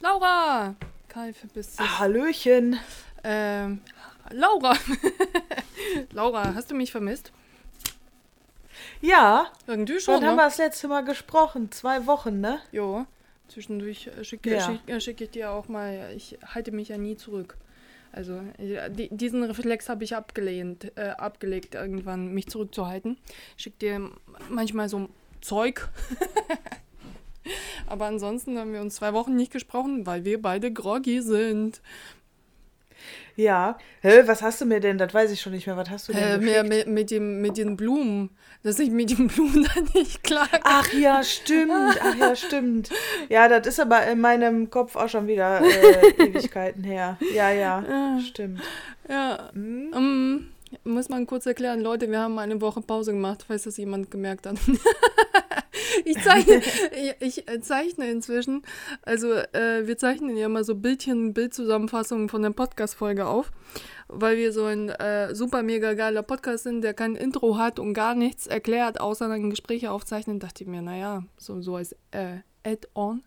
Laura! Verbiss dich. Ah, Hallöchen. Ähm, Laura! Laura, hast du mich vermisst? Ja, Irgendwie schon, wann haben wir ne? das letzte Mal gesprochen? Zwei Wochen, ne? Jo. Zwischendurch äh, schicke Ja. schick, äh, schicke ich dir auch mal, ich halte mich ja nie zurück. Also äh, die, diesen Reflex habe ich abgelehnt, äh, abgelegt, irgendwann mich zurückzuhalten. Ich schicke dir manchmal so Zeug. Aber ansonsten haben wir uns zwei Wochen nicht gesprochen, weil wir beide groggy sind. Ja. Hä, was hast du mir denn? Das weiß ich schon nicht mehr. Was hast du denn Äh, mit, mit, dem, mit den Blumen, dass ich mit den Blumen dann nicht klar Ach ja, stimmt. Ach ja, stimmt. Ja, das ist aber in meinem Kopf auch schon wieder äh, Ewigkeiten her. Ja, ja, stimmt. Ja, Hm? ähm, muss man kurz erklären, Leute, wir haben eine Woche Pause gemacht, falls das jemand gemerkt hat. Ich, zeichne, ich, ich zeichne inzwischen, also äh, wir zeichnen ja mal so Bildchen, Bildzusammenfassungen von der Podcast-Folge auf, weil wir so ein äh, super mega geiler Podcast sind, der kein Intro hat und gar nichts erklärt, außer dann Gespräche aufzeichnen, dachte ich mir, naja, so, so als äh, Add-on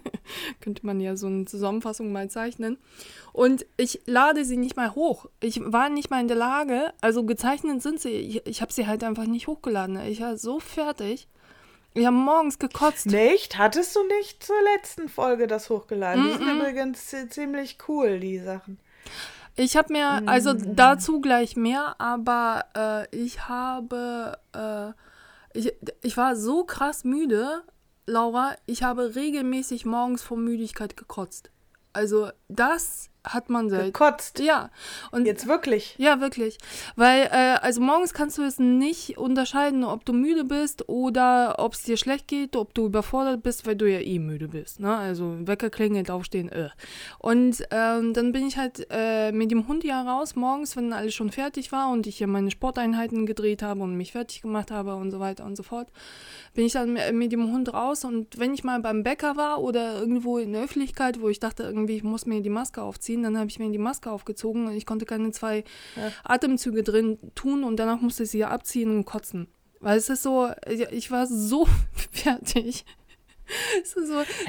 könnte man ja so eine Zusammenfassung mal zeichnen. Und ich lade sie nicht mal hoch. Ich war nicht mal in der Lage, also gezeichnet sind sie. Ich, ich habe sie halt einfach nicht hochgeladen. Ich war so fertig. Ich habe morgens gekotzt. Nicht? Hattest du nicht zur letzten Folge das hochgeladen? Die sind übrigens zi- ziemlich cool, die Sachen. Ich habe mir, also dazu gleich mehr, aber äh, ich habe, äh, ich, ich war so krass müde, Laura, ich habe regelmäßig morgens vor Müdigkeit gekotzt. Also das hat man selten. Gekotzt. Ja, und Jetzt wirklich. Ja, wirklich. Weil, äh, also morgens kannst du es nicht unterscheiden, ob du müde bist oder ob es dir schlecht geht, ob du überfordert bist, weil du ja eh müde bist. Ne? Also Wecker klingelt, aufstehen, äh. Und ähm, dann bin ich halt äh, mit dem Hund ja raus morgens, wenn alles schon fertig war und ich ja meine Sporteinheiten gedreht habe und mich fertig gemacht habe und so weiter und so fort, bin ich dann mit mit dem Hund raus und wenn ich mal beim Bäcker war oder irgendwo in der Öffentlichkeit, wo ich dachte, irgendwie, ich muss mir die Maske aufziehen, dann habe ich mir die Maske aufgezogen und ich konnte keine zwei Atemzüge drin tun und danach musste ich sie abziehen und kotzen. Weil es ist so, ich war so fertig. So,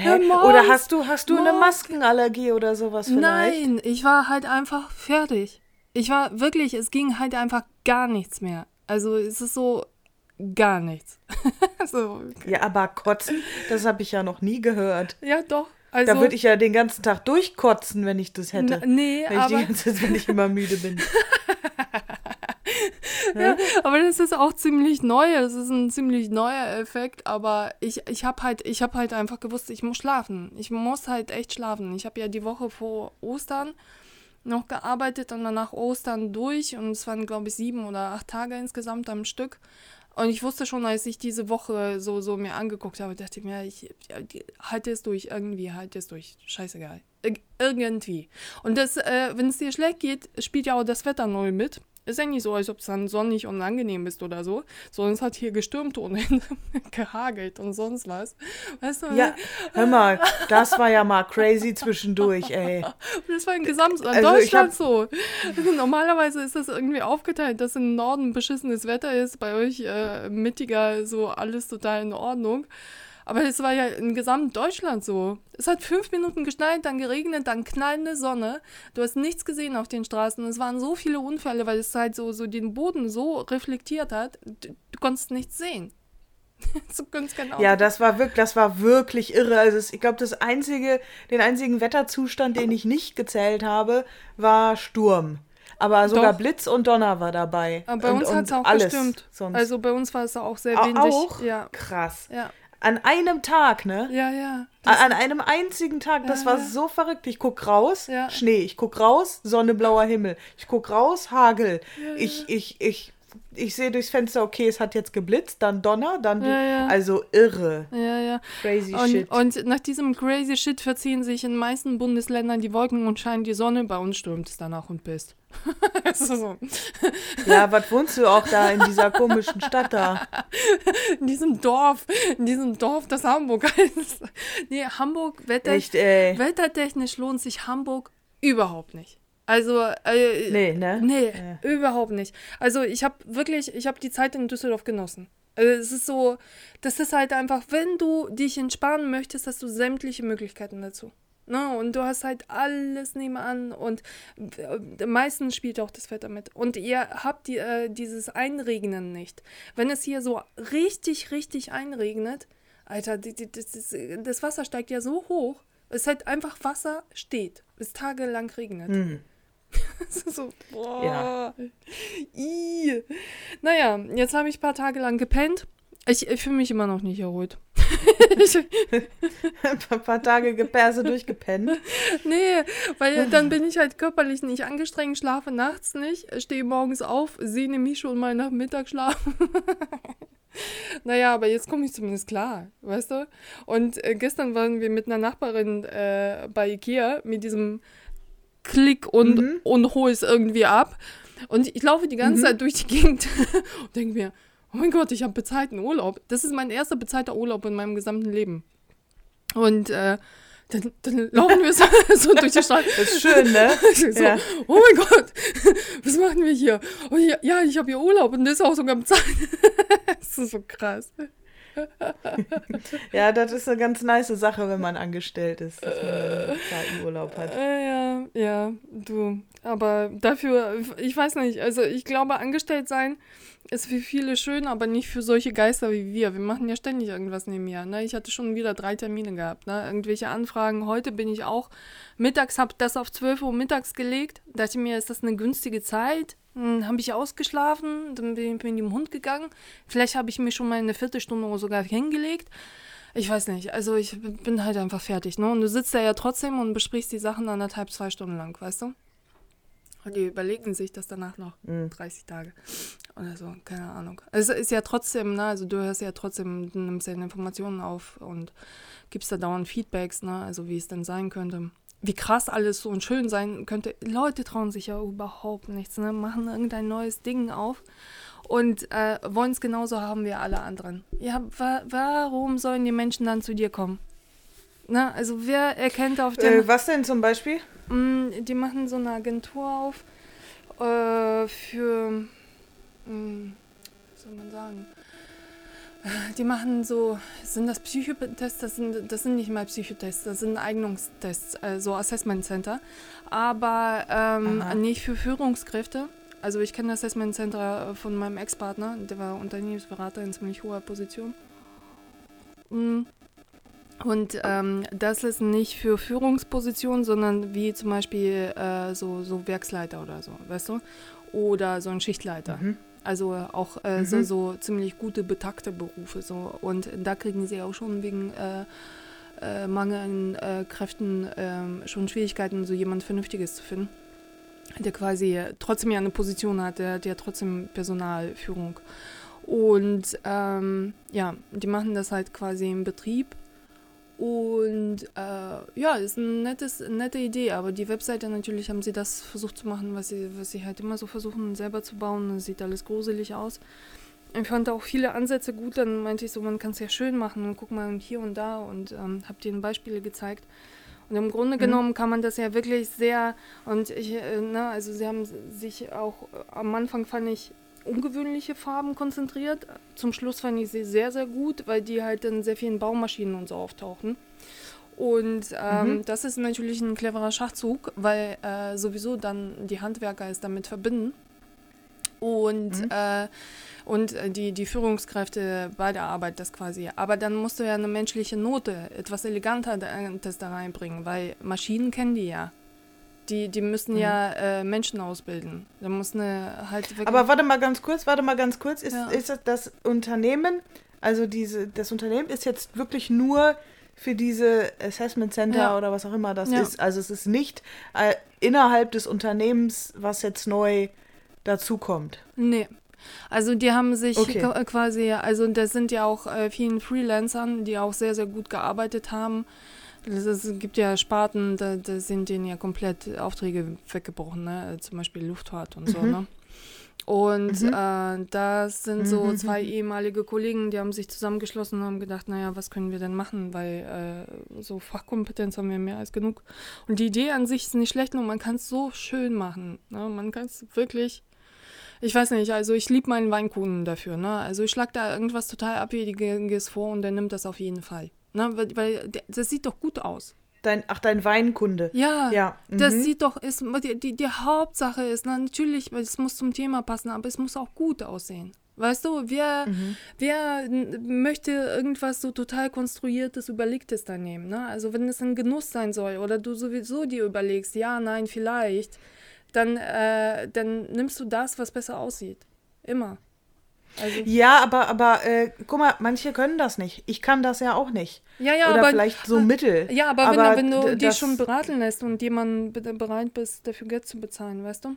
ja, morgens- Oder hast du, hast du eine Maskenallergie oder sowas vielleicht? Nein, ich war halt einfach fertig. Ich war wirklich, es ging halt einfach gar nichts mehr. Also es ist so gar nichts. so, Ja, aber kotzen, das habe ich ja noch nie gehört. ja, doch. Also, Da würde ich ja den ganzen Tag durchkotzen, wenn ich das hätte. Na, nee, wenn ich die aber, ganze Zeit, wenn ich immer müde bin. ja, aber das ist auch ziemlich neu. Das ist ein ziemlich neuer Effekt. Aber ich, ich habe halt, ich hab halt einfach gewusst, ich muss schlafen. Ich muss halt echt schlafen. Ich habe ja die Woche vor Ostern noch gearbeitet und dann nach Ostern durch. Und es waren, glaube ich, sieben oder acht Tage insgesamt am Stück. Und ich wusste schon, als ich diese Woche so, so mir angeguckt habe, dachte ich mir, ich halte es durch, irgendwie, halte es durch. Scheißegal. Ir irgendwie. Und das, äh, wenn es dir schlecht geht, spielt ja auch das Wetter neu mit. Ist ja nicht so, als ob es dann sonnig und angenehm ist oder so, sondern es hat hier gestürmt und gehagelt und sonst was. Weißt du? Ja, hör mal, das war ja mal crazy zwischendurch, ey. Das war in Gesamt Also Deutschland so. Normalerweise ist das irgendwie aufgeteilt, dass im Norden beschissenes Wetter ist, bei euch äh, mittiger so alles total in Ordnung. Aber es war ja in gesamt Deutschland so. Es hat fünf Minuten geschneit, dann geregnet, dann knallende Sonne. Du hast nichts gesehen auf den Straßen. Es waren so viele Unfälle, weil es halt so, so den Boden so reflektiert hat. Du, du konntest nichts sehen. kein Auto Ja, das war wirklich, das war wirklich irre. Also ich glaube, das einzige, den einzigen Wetterzustand, den ich nicht gezählt habe, war Sturm. Aber sogar Doch. Blitz und Donner war dabei. Aber bei und, uns hat es auch alles gestimmt. Sonst. Also bei uns war es auch sehr windig. auch? Ja, krass. ja, An einem Tag, ne? ja, ja. An an einem einzigen Tag, das Ja, war ja. so verrückt. Ich guck raus, Ja. Schnee. Ich guck raus, Sonne, blauer Himmel. Ich guck raus, Hagel. Ich, ich, ich, ich sehe durchs Fenster, okay, es hat jetzt geblitzt, dann Donner, dann. Ja, ja. Also irre. Ja, ja. Crazy Und, shit. und nach diesem crazy Shit verziehen sich in den meisten Bundesländern die Wolken und scheint die Sonne. Bei uns stürmt es danach und pisst. so. Ja, was wohnst du auch da in dieser komischen Stadt da? In diesem Dorf, in diesem Dorf, das Hamburg heißt. Nee, Hamburg, Wetter, Echt, ey. wettertechnisch lohnt sich Hamburg überhaupt nicht. Also, äh, Nee, ne? Nee, überhaupt nicht. Also ich habe wirklich, ich habe die Zeit in Düsseldorf genossen. Also es ist so, das ist halt einfach, wenn du dich entspannen möchtest, hast du sämtliche Möglichkeiten dazu. Ne? Und du hast halt alles nebenan und äh, meistens spielt auch das Wetter mit. Und ihr habt die, äh, dieses Einregnen nicht. Wenn es hier so richtig, richtig einregnet, Alter, die, die, das, das, Wasser steigt ja so hoch. Es ist halt einfach Wasser steht, es tagelang regnet. Mhm. so, boah. Ja. I. Naja, jetzt habe ich ein paar Tage lang gepennt. Ich, ich fühle mich immer noch nicht erholt. ein paar Tage Geperse durchgepennt. Nee, weil dann bin ich halt körperlich nicht angestrengt, schlafe nachts nicht, stehe morgens auf, sehne mich schon mal nach Mittagsschlaf. naja, aber jetzt komme ich zumindest klar, weißt du? Und äh, gestern waren wir mit einer Nachbarin äh, bei Ikea mit diesem Klick und, mhm. und hol es irgendwie ab. Und ich laufe die ganze mhm. Zeit durch die Gegend und denke mir, oh mein Gott, ich habe bezahlten Urlaub. Das ist mein erster bezahlter Urlaub in meinem gesamten Leben. Und äh, dann, dann, laufen wir so, so, durch die Stadt. Das ist schön, ne? so, ja. Oh mein Gott, was machen wir hier? Oh, ja, ja ich habe hier Urlaub und das ist auch sogar bezahlt. das ist so krass. ja, das ist eine ganz nice Sache, wenn man angestellt ist, dass man einen Urlaub hat. Äh, ja, ja, du. Aber dafür, ich weiß nicht, also ich glaube, angestellt sein ist für viele schön, aber nicht für solche Geister wie wir. Wir machen ja ständig irgendwas nebenher. Ne? Ich hatte schon wieder drei Termine gehabt. Ne? Irgendwelche Anfragen. Heute bin ich auch mittags, habe das auf 12 Uhr mittags gelegt. Dachte mir, ist das eine günstige Zeit? Dann habe ich ausgeschlafen, dann bin ich mit dem Hund gegangen. Vielleicht habe ich mir schon mal eine Viertelstunde oder sogar hingelegt. Ich weiß nicht. Also ich bin halt einfach fertig. Ne? Und du sitzt da ja trotzdem und besprichst die Sachen anderthalb, zwei Stunden lang, weißt du? Und die überlegen sich das danach noch mhm. 30 Tage oder so, keine Ahnung. Es ist ja trotzdem, ne, also du hörst ja trotzdem, nimmst ja Informationen auf und gibst da dauernd Feedbacks, ne, also wie es denn sein könnte. Wie krass alles so und schön sein könnte. Leute trauen sich ja überhaupt nichts, ne, machen irgendein neues Ding auf und äh, wollen es genauso haben wie alle anderen. Ja, wa warum sollen die Menschen dann zu dir kommen? Na, also wer erkennt auf dem... Äh, was denn zum Beispiel? Mh, mm, die machen so eine Agentur auf äh, für, mh, mm, was soll man sagen, äh, die machen so, sind das Psychotests? Das sind, das sind nicht mal Psychotests, das sind Eignungstests, also Assessment Center, aber ähm, nicht für Führungskräfte. Also ich kenne das Assessment Center von meinem Ex-Partner, der war Unternehmensberater in ziemlich hoher Position. Mhm. Und ähm, das ist nicht für Führungspositionen, sondern wie zum Beispiel äh, so, so Werksleiter oder so, weißt du? Oder so ein Schichtleiter. Mhm. Also auch äh, mhm. so, so ziemlich gute, betakte Berufe. So. Und da kriegen sie auch schon wegen äh, äh, Mangel an äh, Kräften ähm, schon Schwierigkeiten, so jemand Vernünftiges zu finden. Der quasi trotzdem ja eine Position hat, der, der trotzdem Personalführung. Und ähm, ja, die machen das halt quasi im Betrieb und äh, ja, ist eine nettes, nette Idee, aber die Webseite natürlich haben sie das versucht zu machen, was sie, was sie halt immer so versuchen selber zu bauen. Das sieht alles gruselig aus. Ich fand auch viele Ansätze gut, dann meinte ich so, man kann es ja schön machen und guck mal hier und da und ähm, habe denen Beispiele gezeigt. Und im Grunde mhm. genommen kann man das ja wirklich sehr, und ich, äh, ne, also sie haben sich auch, äh, am Anfang fand ich ungewöhnliche Farben konzentriert. Zum Schluss fand ich sie sehr, sehr gut, weil die halt in sehr vielen Baumaschinen und so auftauchen. Und ähm, mhm. das ist natürlich ein cleverer Schachzug, weil äh, sowieso dann die Handwerker es damit verbinden. Und, mhm. äh, und die, die Führungskräfte bei der Arbeit das quasi. Aber dann musst du ja eine menschliche Note, etwas eleganter das da reinbringen, weil Maschinen kennen die ja. Die, die müssen mhm. ja äh, Menschen ausbilden. Da muss eine halt Aber warte mal ganz kurz, warte mal ganz kurz. Ist, ja. ist das, das Unternehmen, also diese, das Unternehmen ist jetzt wirklich nur für diese Assessment Center ja. oder was auch immer das ja. ist. Also es ist nicht äh, innerhalb des Unternehmens, was jetzt neu dazukommt. Nee. Also die haben sich okay. quasi, also das sind ja auch äh, vielen Freelancern, die auch sehr, sehr gut gearbeitet haben es gibt ja Sparten, da, da, sind denen ja komplett Aufträge weggebrochen, ne? zum Beispiel Luftfahrt und so. Mhm. Ne? Und mhm. äh, das sind so mhm. zwei ehemalige Kollegen, die haben sich zusammengeschlossen und haben gedacht, naja, was können wir denn machen, weil äh, so Fachkompetenz haben wir mehr als genug. Und die Idee an sich ist nicht schlecht, nur man kann es so schön machen. Ne? Man kann es wirklich, ich weiß nicht, also ich liebe meinen Weinkuchen dafür. Ne? Also ich schlage da irgendwas total Abwägiges vor und der nimmt das auf jeden Fall. Ne? Weil, weil das sieht doch gut aus. Dein, ach, dein Weinkunde. Ja, ja. das mhm. sieht doch, ist, die, die, die Hauptsache ist, na, natürlich, es muss zum Thema passen, aber es muss auch gut aussehen. Weißt du, wer, mhm. wer möchte irgendwas so total konstruiertes, überlegtes da nehmen? Ne? Also wenn es ein Genuss sein soll oder du sowieso dir überlegst, ja, nein, vielleicht, dann, äh, dann nimmst du das, was besser aussieht. Immer. Also ja, aber, aber äh, guck mal, manche können das nicht. Ich kann das ja auch nicht. Ja, ja, Oder aber, vielleicht so Mittel. Ja, aber, aber wenn, du, wenn du dich schon beraten lässt und jemand bereit bist, dafür Geld zu bezahlen, weißt du?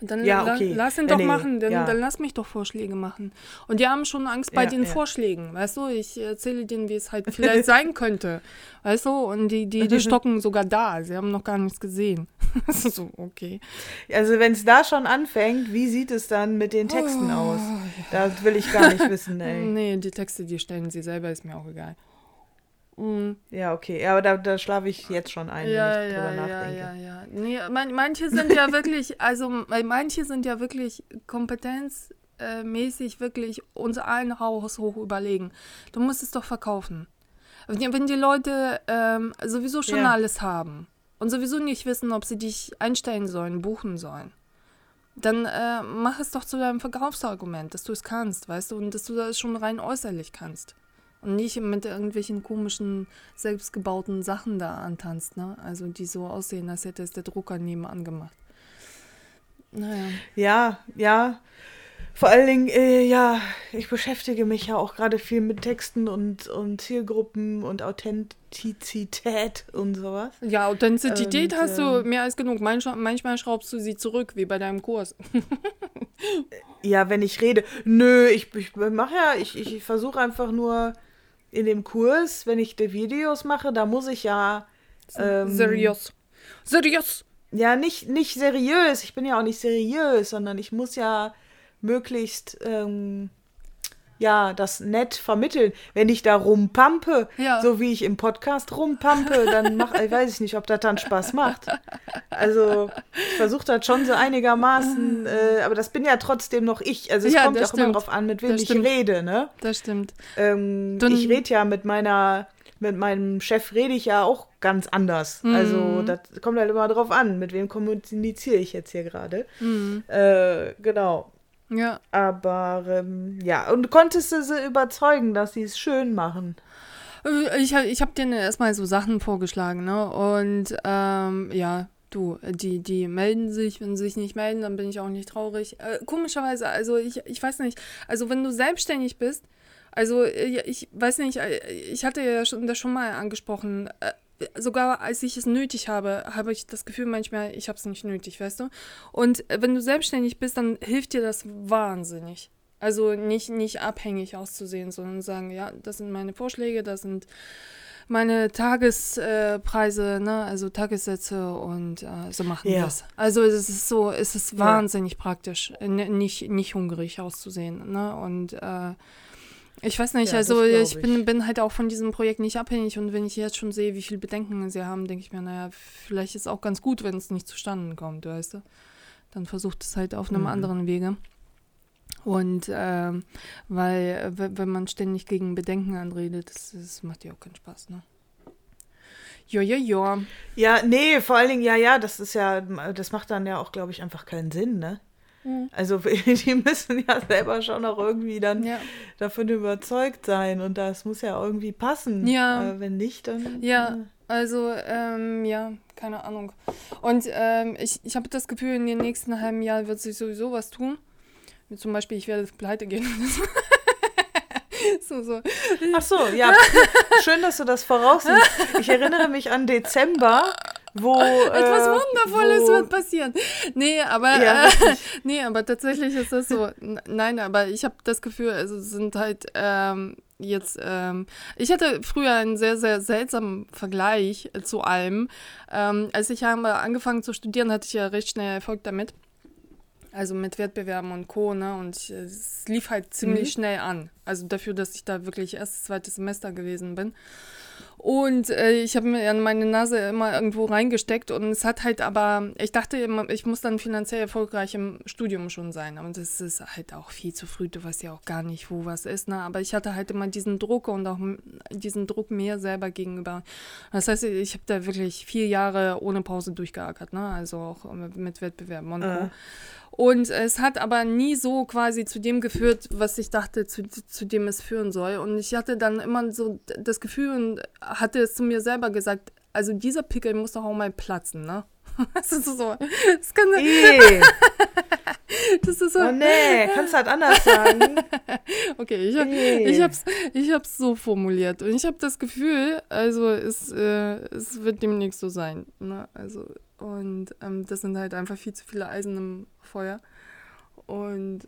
Dann ja, okay. la lass ihn doch nee, machen, dann, ja. dann, lass mich doch Vorschläge machen. Und die haben schon Angst bei ja, den Vorschlägen, weißt du? Ich erzähle denen, wie es halt vielleicht sein könnte, weißt du? Und die, die, die stocken sogar da, sie haben noch gar nichts gesehen. so, okay. Also wenn es da schon anfängt, wie sieht es dann mit den Texten oh, aus? Das will ich gar nicht wissen, ey. Nee, die Texte, die stellen sie selber, ist mir auch egal. Mhm. Ja, okay. Ja, aber da, da schlafe ich jetzt schon ein, ja, wenn ich ja, drüber nachdenke. Ja, ja, ja. Nee, man, manche sind ja wirklich, also manche sind ja wirklich kompetenzmäßig wirklich uns allen Haus hoch überlegen. Du musst es doch verkaufen. Wenn die Leute ähm, sowieso schon ja. alles haben und sowieso nicht wissen, ob sie dich einstellen sollen, buchen sollen, dann äh, mach es doch zu deinem Verkaufsargument, dass du es kannst, weißt du, und dass du das schon rein äußerlich kannst. Und nicht mit irgendwelchen komischen, selbstgebauten Sachen da antanzt, ne? Also die so aussehen, als hätte es der Drucker nebenan gemacht. Naja. Ja, ja. Vor allen Dingen, äh, ja, ich beschäftige mich ja auch gerade viel mit Texten und, und Zielgruppen und Authentizität und sowas. Ja, Authentizität und, hast du ähm, mehr als genug. Manchmal, manchmal schraubst du sie zurück, wie bei deinem Kurs. ja, wenn ich rede. Nö, ich, ich mache ja, ich, ich versuche einfach nur in dem Kurs, wenn ich die Videos mache, da muss ich ja. Ähm, seriös. Seriös! Ja, nicht, nicht seriös. Ich bin ja auch nicht seriös, sondern ich muss ja möglichst ähm, ja, das nett vermitteln. Wenn ich da rumpampe, ja. so wie ich im Podcast rumpampe, dann mach, ich weiß ich nicht, ob das dann Spaß macht. Also ich versuche das schon so einigermaßen, äh, aber das bin ja trotzdem noch ich. Also es ja, kommt auch stimmt. immer darauf an, mit wem das ich stimmt. rede, ne? Das stimmt. Ähm, ich rede ja mit meiner, mit meinem Chef rede ich ja auch ganz anders. Mhm. Also das kommt halt immer drauf an, mit wem kommuniziere ich jetzt hier gerade. Mhm. Äh, genau. Ja. Aber ähm, ja, und konntest du sie überzeugen, dass sie es schön machen? Äh, ich, ich habe denen erstmal so Sachen vorgeschlagen, ne? Und ähm, ja, du, die, die melden sich, wenn sie sich nicht melden, dann bin ich auch nicht traurig. Äh, komischerweise, also ich, ich weiß nicht, also wenn du selbstständig bist, also äh, ich weiß nicht, äh, ich hatte ja schon, das schon mal angesprochen, sogar als ich es nötig habe, habe ich das Gefühl manchmal, ich habe es nicht nötig, weißt du? Und äh, wenn du selbstständig bist, dann hilft dir das wahnsinnig. Also nicht, nicht abhängig auszusehen, sondern sagen, ja, das sind meine Vorschläge, das sind meine Tagespreise, äh, ne, also Tagessätze und äh, so machen wir es. Also es ist so, es ist wahnsinnig ja. praktisch, nicht, nicht hungrig auszusehen, ne? Und äh, ich weiß nicht, ja, also ich, ich, Bin, bin halt auch von diesem Projekt nicht abhängig und wenn ich jetzt schon sehe, wie viele Bedenken sie haben, denke ich mir, naja, vielleicht ist es auch ganz gut, wenn es nicht zustande kommt, weißt du. Dann versucht es halt auf einem mhm. anderen Wege. Und ähm, weil, wenn man ständig gegen Bedenken anredet, das, das macht ja auch keinen Spaß, ne? Ja, ja, ja. Ja, nee, vor allen Dingen, ja, ja, das ist ja, das macht dann ja auch, glaube ich, einfach keinen Sinn, ne? Mhm. Also die müssen ja selber schon auch irgendwie dann ja. davon überzeugt sein und das muss ja irgendwie passen. Ja. Äh, wenn nicht, dann. Ja, äh. also ähm, ja, keine Ahnung. Und ähm, ich, ich habe das Gefühl, in den nächsten halben Jahren wird sich sowieso was tun. Wie zum Beispiel, ich werde pleite gehen. so, so. Ach so, ja. Schön, dass du das voraussiehst. Ich erinnere mich an Dezember wo. Etwas äh, Wundervolles wo, wird passieren. Nee, aber, ja, äh, nee, aber tatsächlich ist das so. Nein, aber ich habe das Gefühl, also sind halt ähm, jetzt. Ähm, ich hatte früher einen sehr, sehr seltsamen Vergleich zu allem. Ähm, als ich angefangen zu studieren, hatte ich ja recht schnell Erfolg damit. Also mit Wettbewerben und Co. Ne? Und es lief halt ziemlich mhm. schnell an. Also dafür, dass ich da wirklich erstes, zweites Semester gewesen bin. Und äh, ich habe mir meine Nase immer irgendwo reingesteckt und es hat halt aber, ich dachte immer, ich muss dann finanziell erfolgreich im Studium schon sein. Und das ist halt auch viel zu früh, du weißt ja auch gar nicht, wo was ist. Ne? Aber ich hatte halt immer diesen Druck und auch diesen Druck mir selber gegenüber. Das heißt, ich habe da wirklich vier Jahre ohne Pause durchgeackert, ne? also auch mit Wettbewerben und äh. Und es hat aber nie so quasi zu dem geführt, was ich dachte, zu, zu dem es führen soll. Und ich hatte dann immer so das Gefühl und hatte es zu mir selber gesagt, also dieser Pickel muss doch auch mal platzen, ne? Das ist so. Das kann e. Das ist so. Oh nee, kannst du halt anders sagen. okay, ich, hab, e. ich, hab's, ich hab's so formuliert. Und ich habe das Gefühl, also es, äh, es wird demnächst so sein. Ne? Also und ähm, das sind halt einfach viel zu viele Eisen im Feuer. Und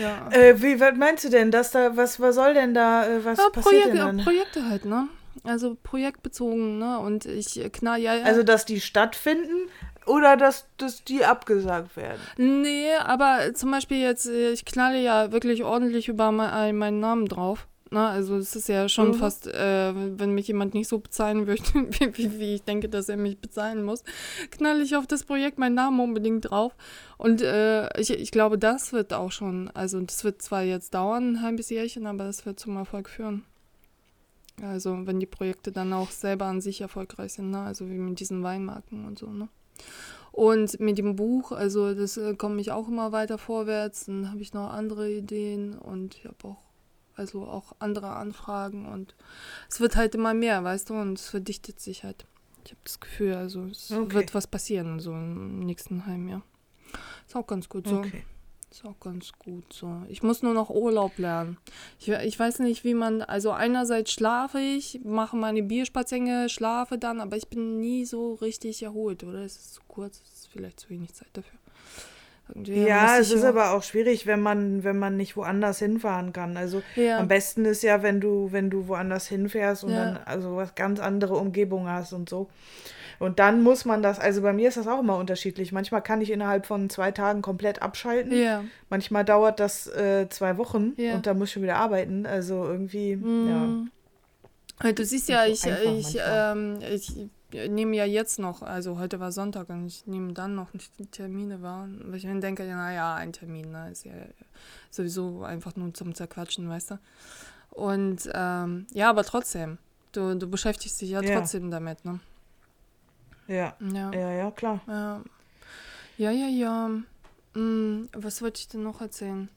ja. Äh, wie was meinst du denn, dass da, was, was soll denn da, äh, was ja, passiert Projekte, denn dann? Projekte halt, ne? Also projektbezogen, ne? Und ich knall ja, ja. Also dass die stattfinden oder dass, dass die abgesagt werden? Nee, aber zum Beispiel jetzt, äh, ich knalle ja wirklich ordentlich über mein, meinen Namen drauf. Na, ne? also es ist ja schon mhm. fast, äh, wenn mich jemand nicht so bezahlen möchte, wie, wie, ich denke, dass er mich bezahlen muss, knall ich auf das Projekt meinen Namen unbedingt drauf. Und äh, ich, ich glaube, das wird auch schon, also das wird zwar jetzt dauern, ein halbes Jährchen, aber das wird zum Erfolg führen. Also wenn die Projekte dann auch selber an sich erfolgreich sind, ne? also wie mit diesen Weinmarken und so. Ne? Und mit dem Buch, also das äh, komme ich auch immer weiter vorwärts. Dann habe ich noch andere Ideen und ich habe auch also auch andere Anfragen und es wird halt immer mehr, weißt du, und es verdichtet sich halt. Ich habe das Gefühl, also es okay. wird was passieren, so im nächsten Heimjahr. Ist auch ganz gut so. Okay. Ist auch ganz gut so. Ich muss nur noch Urlaub lernen. Ich, ich weiß nicht, wie man, also einerseits schlafe ich, mache meine Bierspaziergänge, schlafe dann, aber ich bin nie so richtig erholt, oder? Es ist zu kurz, es ist vielleicht zu wenig Zeit dafür. Irgendwie ja, es ist aber auch schwierig, wenn man, wenn man nicht woanders hinfahren kann. Also ja. am besten ist ja, wenn du, wenn du woanders hinfährst und ja. dann also was ganz andere Umgebung hast und so. Und dann muss man das, also bei mir ist das auch immer unterschiedlich. Manchmal kann ich innerhalb von zwei Tagen komplett abschalten. Ja. Manchmal dauert das äh, zwei Wochen und dann muss ich schon wieder arbeiten. Also irgendwie, mhm. ja. Du siehst ja, ich, ich, ähm, ich nehme ja jetzt noch, also heute war Sonntag und ich nehme dann noch die Termine wahr. Weil ich mir denke, naja, ein Termin, ne, ist ja sowieso einfach nur zum Zerquatschen, weißt du. Und ähm, ja, aber trotzdem, du, du beschäftigst dich ja, ja. trotzdem damit, ne? Ja. Ja, ja, ja klar. Ja, ja, ja. ja. Hm, was wollte ich denn noch erzählen?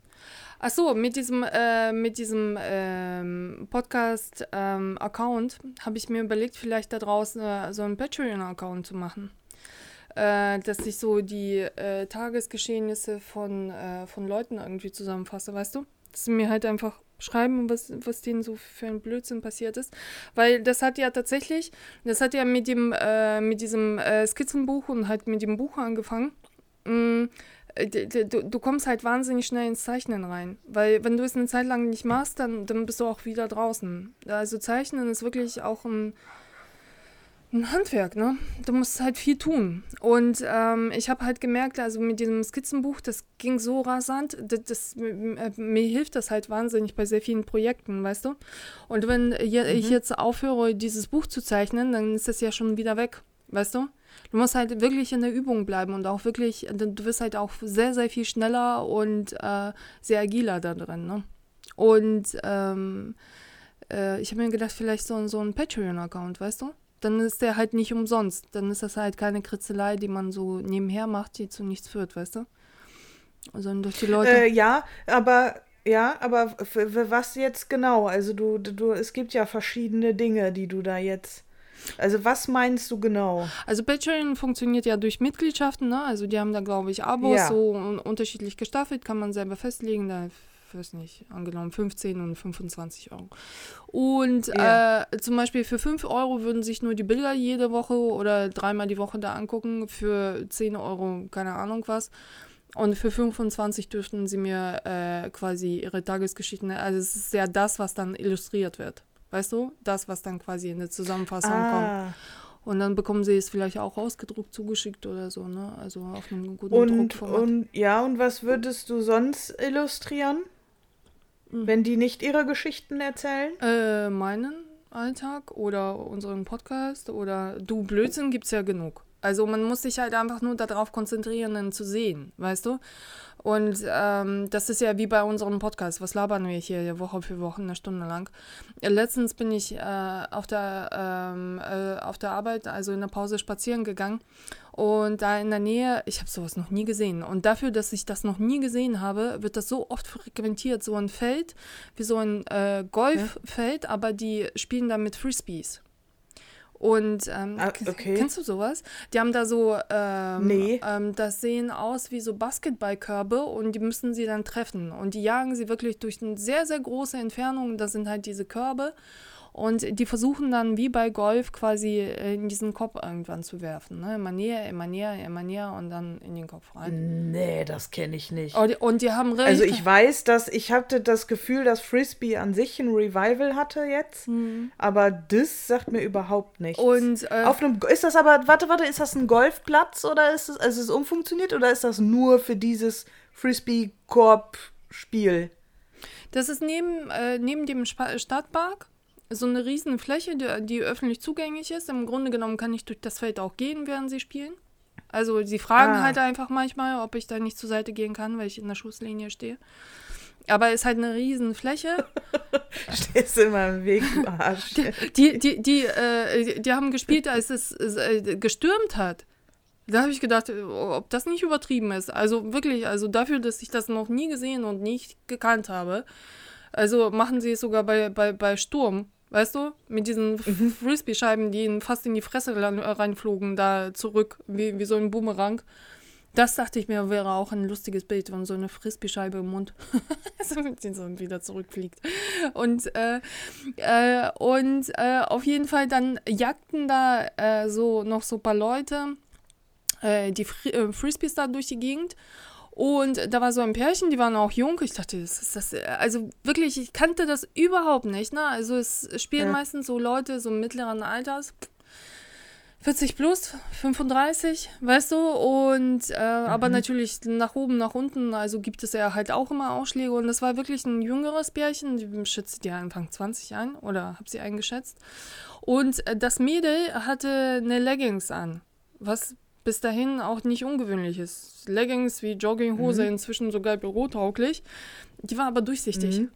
Ach so, mit diesem, äh, mit diesem ähm, Podcast-Account ähm, habe ich mir überlegt, vielleicht da draußen äh, so einen Patreon-Account zu machen. Äh, dass ich so die äh, Tagesgeschehnisse von, äh, von Leuten irgendwie zusammenfasse, weißt du? Dass sie mir halt einfach schreiben, was, was denen so für ein Blödsinn passiert ist. Weil das hat ja tatsächlich, das hat ja mit dem, äh, mit diesem Skizzenbuch und halt mit dem Buch angefangen. Mm, du, du kommst halt wahnsinnig schnell ins Zeichnen rein. Weil wenn du es eine Zeit lang nicht machst, dann, dann bist du auch wieder draußen. Also Zeichnen ist wirklich auch ein, ein Handwerk, ne? Du musst halt viel tun. Und ähm, ich habe halt gemerkt, also mit diesem Skizzenbuch, das ging so rasant, das, das mir hilft das halt wahnsinnig bei sehr vielen Projekten, weißt du? Und wenn mhm. ich jetzt aufhöre, dieses Buch zu zeichnen, dann ist das ja schon wieder weg, weißt du? Du musst halt wirklich in der Übung bleiben und auch wirklich, du wirst halt auch sehr, sehr viel schneller und äh, sehr agiler da drin. Ne? Und ähm, äh, ich habe mir gedacht, vielleicht so, so ein Patreon-Account, weißt du? Dann ist der halt nicht umsonst. Dann ist das halt keine Kritzelei, die man so nebenher macht, die zu nichts führt, weißt du? Sondern durch die Leute. Äh, ja, aber ja, aber was jetzt genau? Also du, du, es gibt ja verschiedene Dinge, die du da jetzt also was meinst du genau? Also Patreon funktioniert ja durch Mitgliedschaften, ne? Also die haben da, glaube ich, Abos ja. so unterschiedlich gestaffelt, kann man selber festlegen. Da weiß nicht, angenommen 15 und 25 Euro. Und ja. äh, zum Beispiel für 5 Euro würden sich nur die Bilder jede Woche oder dreimal die Woche da angucken. Für 10 Euro, keine Ahnung was. Und für 25 dürften sie mir äh, quasi ihre Tagesgeschichten, also es ist ja das, was dann illustriert wird. Weißt du? Das, was dann quasi in der Zusammenfassung ah. kommt. Und dann bekommen sie es vielleicht auch ausgedruckt zugeschickt oder so, ne? Also auf einem guten und, Druckformat. Und ja, und was würdest du sonst illustrieren? Mhm. Wenn die nicht ihre Geschichten erzählen? Äh, meinen? Alltag oder unseren Podcast oder du Blödsinn gibt es ja genug. Also man muss sich halt einfach nur darauf konzentrieren, ihn zu sehen, weißt du? Und ähm, das ist ja wie bei unserem Podcast. Was labern wir hier Woche für Woche, eine Stunde lang? Letztens bin ich äh, auf, der, ähm, äh, auf der Arbeit, also in der Pause spazieren gegangen. Und da in der Nähe, ich habe sowas noch nie gesehen. Und dafür, dass ich das noch nie gesehen habe, wird das so oft frequentiert. So ein Feld, wie so ein äh, Golffeld, ja. aber die spielen da mit Frisbees. Und ähm, ah, okay. kennst du sowas? Die haben da so, ähm, nee. ähm, das sehen aus wie so Basketballkörbe und die müssen sie dann treffen. Und die jagen sie wirklich durch eine sehr, sehr große Entfernung. Das sind halt diese Körbe. Und die versuchen dann wie bei Golf quasi äh, in diesen Kopf irgendwann zu werfen. Ne? Immer näher, immer näher, immer näher und dann in den Kopf rein. Nee, das kenne ich nicht. Und die, und die haben recht. Also ich weiß, dass ich hatte das Gefühl, dass Frisbee an sich ein Revival hatte jetzt. Mhm. Aber das sagt mir überhaupt nichts. Und äh, auf einem ist das aber, warte, warte, ist das ein Golfplatz oder ist es, also ist es umfunktioniert oder ist das nur für dieses Frisbee-Korb-Spiel? Das ist neben, äh, neben dem Stadtpark so eine riesen Fläche, die, die öffentlich zugänglich ist. Im Grunde genommen kann ich durch das Feld auch gehen, während sie spielen. Also sie fragen ah. halt einfach manchmal, ob ich da nicht zur Seite gehen kann, weil ich in der Schusslinie stehe. Aber es ist halt eine riesen Fläche. Stehst du immer im Weg, du Arsch. Die, die, die, äh, die haben gespielt, als es äh, gestürmt hat. Da habe ich gedacht, ob das nicht übertrieben ist. Also wirklich, also dafür, dass ich das noch nie gesehen und nicht gekannt habe. Also machen sie es sogar bei, bei, bei Sturm. Weißt du? Mit diesen mhm. Frisbee-Scheiben, die ihnen fast in die Fresse reinflogen, da zurück, wie, wie so ein Boomerang. Das dachte ich mir, wäre auch ein lustiges Bild, wenn so eine Frisbee-Scheibe im Mund so wieder zurückfliegt. Und, äh, äh, und äh, auf jeden Fall dann jagten da äh, so noch so ein paar Leute äh, die Fri äh, Frisbees da durch die Gegend. Und da war so ein Pärchen, die waren auch jung. Ich dachte, das ist das. Also wirklich, ich kannte das überhaupt nicht. Ne? Also es spielen ja. meistens so Leute so mittleren Alters. 40 plus, 35, weißt du? Und äh, mhm. aber natürlich nach oben, nach unten, also gibt es ja halt auch immer Ausschläge. Und das war wirklich ein jüngeres Pärchen, die schätze die Anfang 20 ein oder habe sie eingeschätzt. Und äh, das Mädel hatte eine Leggings an, was bis dahin auch nicht ungewöhnlich ist. Leggings wie Jogginghose, mhm. inzwischen sogar bürotauglich. Die war aber durchsichtig. Mhm.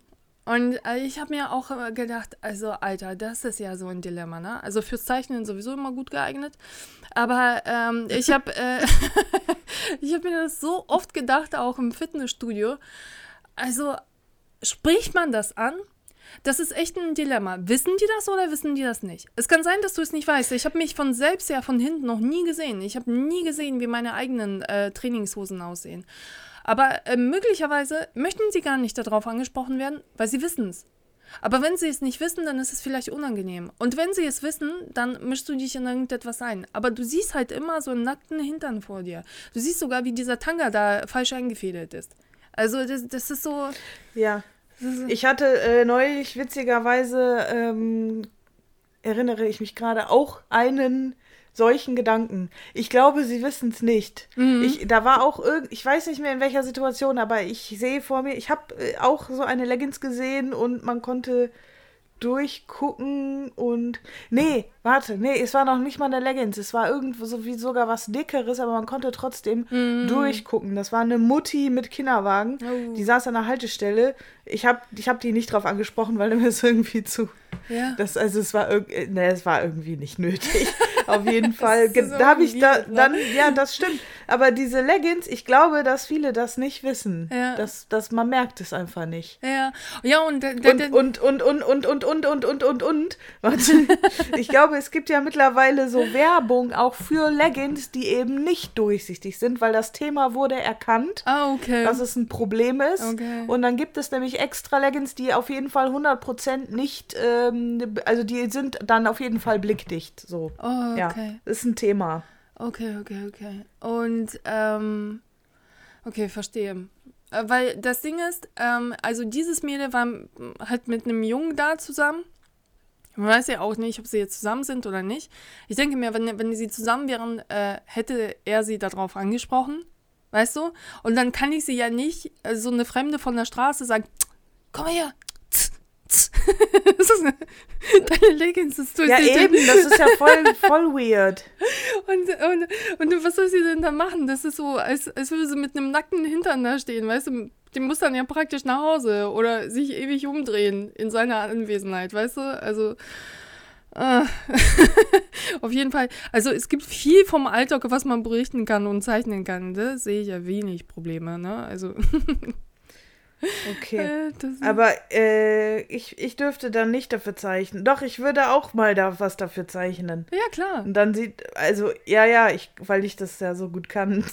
Und äh, ich habe mir auch gedacht, also Alter, das ist ja so ein Dilemma, ne? Also fürs Zeichnen sowieso immer gut geeignet. Aber ähm, ich habe äh, hab mir das so oft gedacht, auch im Fitnessstudio. Also spricht man das an? Das ist echt ein Dilemma. Wissen die das oder wissen die das nicht? Es kann sein, dass du es nicht weißt. Ich habe mich von selbst ja von hinten noch nie gesehen. Ich habe nie gesehen, wie meine eigenen äh, Trainingshosen aussehen. Aber äh, möglicherweise möchten sie gar nicht darauf angesprochen werden, weil sie wissen es. Aber wenn sie es nicht wissen, dann ist es vielleicht unangenehm. Und wenn sie es wissen, dann mischst du dich in irgendetwas ein. Aber du siehst halt immer so einen nackten Hintern vor dir. Du siehst sogar, wie dieser Tanga da falsch eingefädelt ist. Also das, das ist so. Ja. Ich hatte äh, neulich witzigerweise, ähm, erinnere ich mich gerade, auch einen solchen Gedanken. Ich glaube, sie wissen es nicht. Mhm. Ich, da war auch irgend, ich weiß nicht mehr in welcher Situation, aber ich sehe vor mir, ich habe äh, auch so eine Leggings gesehen und man konnte durchgucken und. Nee, warte, nee, es war noch nicht mal eine Leggings. Es war irgendwo so wie sogar was Dickeres, aber man konnte trotzdem mm. durchgucken. Das war eine Mutti mit Kinderwagen. Oh. Die saß an der Haltestelle. Ich habe ich hab die nicht drauf angesprochen, weil mir es irgendwie zu. Ja. Das, also es war, nee, es war irgendwie nicht nötig. Auf jeden Fall. da habe ich da, dann, ja, das stimmt. Aber diese Leggings, ich glaube, dass viele das nicht wissen. Ja. Dass, dass man merkt es einfach nicht. Ja, ja und, und, und, und, und, und, und, und, und, und, und, und. Warte. Ich glaube, es gibt ja mittlerweile so Werbung auch für Leggings, die eben nicht durchsichtig sind, weil das Thema wurde erkannt, ah, okay. dass es ein Problem ist. Okay. Und dann gibt es nämlich extra Leggings, die auf jeden Fall 100% nicht, ähm, also die sind dann auf jeden Fall blickdicht. So. Oh, okay. Ja, ist ein Thema. Okay, okay, okay. Und, ähm, okay, verstehe. Äh, weil das Ding ist, ähm, also dieses Mädel war halt mit einem Jungen da zusammen. Man weiß ja auch nicht, ob sie jetzt zusammen sind oder nicht. Ich denke mir, wenn, wenn sie zusammen wären, äh, hätte er sie darauf angesprochen. Weißt du? Und dann kann ich sie ja nicht, also so eine Fremde von der Straße sagen, komm mal her, deine Leggings ist Ja, eben, das ist ja voll, voll weird. Und, und, und was soll sie denn da machen? Das ist so, als, als würde sie mit einem nackten Hintern da stehen, weißt du? Die muss dann ja praktisch nach Hause oder sich ewig umdrehen in seiner Anwesenheit, weißt du? Also. Äh, auf jeden Fall. Also es gibt viel vom Alltag, was man berichten kann und zeichnen kann. Da sehe ich ja wenig Probleme. Ne? Also Okay. Äh, Aber äh, ich, ich dürfte dann nicht dafür zeichnen. Doch, ich würde auch mal da was dafür zeichnen. Ja, klar. Und dann sieht, also, ja, ja, ich, weil ich das ja so gut kann.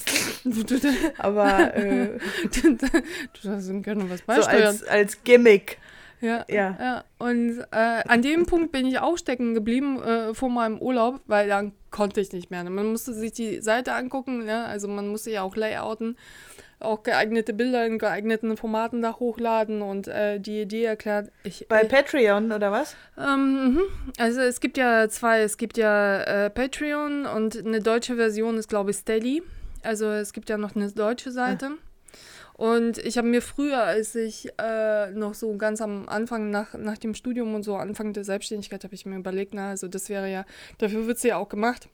Aber äh, du hast gerne was beisteuern. So als, als Gimmick. Ja, ja. ja. Und äh, an dem Punkt bin ich auch stecken geblieben äh, vor meinem Urlaub, weil dann konnte ich nicht mehr. Man musste sich die Seite angucken, ne? also man musste ja auch layouten auch geeignete Bilder in geeigneten Formaten da hochladen und äh, die Idee erklärt. Ich, Bei ich, Patreon oder was? Ähm, mhm. also es gibt ja zwei, es gibt ja äh, Patreon und eine deutsche Version ist glaube ich Steady. Also es gibt ja noch eine deutsche Seite. Ah. Und ich habe mir früher, als ich äh, noch so ganz am Anfang nach, nach dem Studium und so Anfang der Selbstständigkeit, habe ich mir überlegt, na, also das wäre ja, dafür wird es ja auch gemacht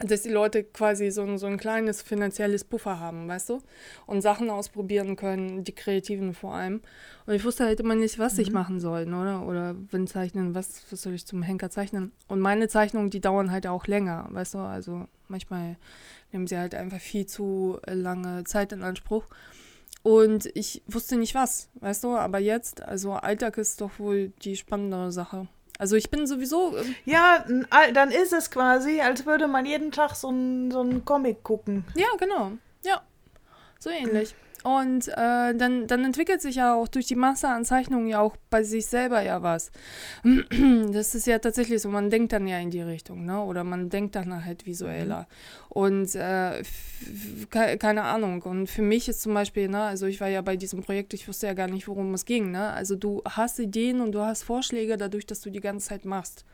dass die Leute quasi so ein, so ein kleines finanzielles Puffer haben, weißt du? Und Sachen ausprobieren können, die Kreativen vor allem. Und ich wusste halt immer nicht, was mhm. ich machen soll, oder? Oder wenn zeichnen, was, was soll ich zum Henker zeichnen? Und meine Zeichnungen, die dauern halt auch länger, weißt du? Also manchmal nehmen sie halt einfach viel zu lange Zeit in Anspruch. Und ich wusste nicht was, weißt du? Aber jetzt, also Alltag ist doch wohl die spannendere Sache. Also ich bin sowieso. Ähm, ja, dann ist es quasi, als würde man jeden Tag so einen so Comic gucken. Ja, genau. Ja. So ähnlich. Und äh, dann, dann entwickelt sich ja auch durch die Masse an Zeichnungen ja auch bei sich selber ja was. Das ist ja tatsächlich so, man denkt dann ja in die Richtung, ne? Oder man denkt dann halt visueller. Mhm. Und äh, keine Ahnung. Und für mich ist zum Beispiel, ne, also ich war ja bei diesem Projekt, ich wusste ja gar nicht, worum es ging, ne? Also du hast Ideen und du hast Vorschläge dadurch, dass du die ganze Zeit machst.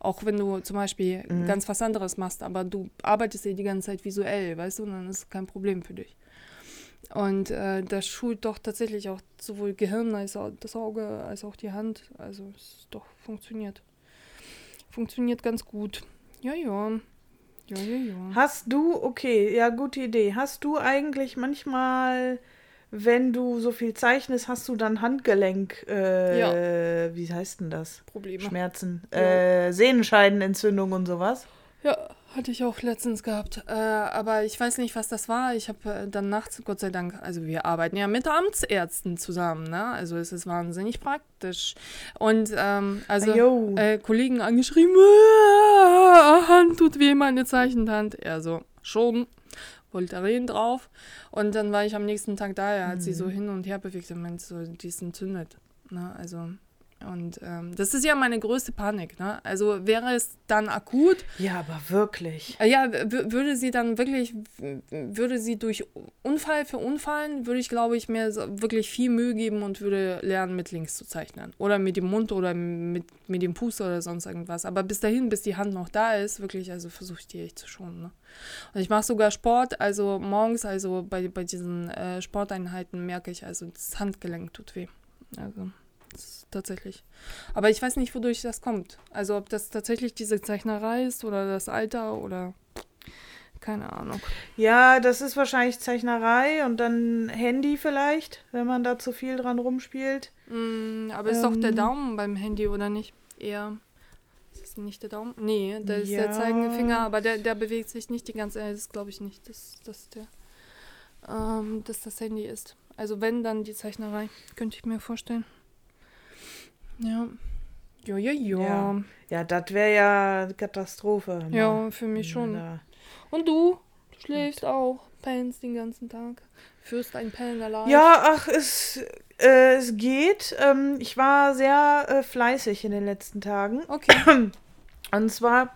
Auch wenn du zum Beispiel mhm. ganz was anderes machst, aber du arbeitest ja die ganze Zeit visuell, weißt du, und dann ist es kein Problem für dich. Und äh, das schult doch tatsächlich auch sowohl Gehirn als auch das Auge als auch die Hand. Also es doch funktioniert. Funktioniert ganz gut. Ja, ja. Ja, ja, ja. Hast du, okay, ja, gute Idee. Hast du eigentlich manchmal, wenn du so viel zeichnest, hast du dann Handgelenk, äh, ja. wie heißt denn das? Probleme. Schmerzen. Ja. Äh, Sehnenscheidenentzündung und sowas? Ja, hatte ich auch letztens gehabt. Äh, aber ich weiß nicht, was das war. Ich habe äh, dann nachts, Gott sei Dank, also wir arbeiten ja mit Amtsärzten zusammen, ne? Also es ist wahnsinnig praktisch. Und ähm, also äh, Kollegen angeschrieben, ah, Hand tut weh, meine Zeichenhand. Er so, schon. Voltaren drauf. Und dann war ich am nächsten Tag da, er hat mhm. sie so hin und her bewegt und meinte so, die ist entzündet. Ne? Also und ähm, das ist ja meine größte Panik. Ne? Also wäre es dann akut. Ja, aber wirklich. Äh, ja, würde sie dann wirklich, würde sie durch Unfall für Unfallen, würde ich glaube ich mir so wirklich viel Mühe geben und würde lernen, mit links zu zeichnen. Oder mit dem Mund oder mit, mit dem Puster oder sonst irgendwas. Aber bis dahin, bis die Hand noch da ist, wirklich, also versuche ich die echt zu schonen. Ne? Und ich mache sogar Sport, also morgens, also bei, bei diesen äh, Sporteinheiten merke ich, also das Handgelenk tut weh. Also tatsächlich. Aber ich weiß nicht, wodurch das kommt. Also ob das tatsächlich diese Zeichnerei ist oder das Alter oder keine Ahnung. Ja, das ist wahrscheinlich Zeichnerei und dann Handy vielleicht, wenn man da zu viel dran rumspielt. Mm, aber ähm, ist doch der ähm. Daumen beim Handy oder nicht? Eher. Ist das nicht der Daumen? Nee, da ist ja. der Zeigefinger, aber der, der bewegt sich nicht die ganze Zeit. Das glaube ich nicht, dass, dass, der, ähm, dass das Handy ist. Also wenn, dann die Zeichnerei. Könnte ich mir vorstellen. Ja. Ja, ja, ja. Ja, ja das wäre ja Katastrophe. Ne? Ja, für mich schon. Ja. Und du? Du schläfst Und. auch, pennst den ganzen Tag. Führst ein Pennerlein. Ja, ach, es, äh, es geht. Ähm, ich war sehr äh, fleißig in den letzten Tagen. Okay. Und zwar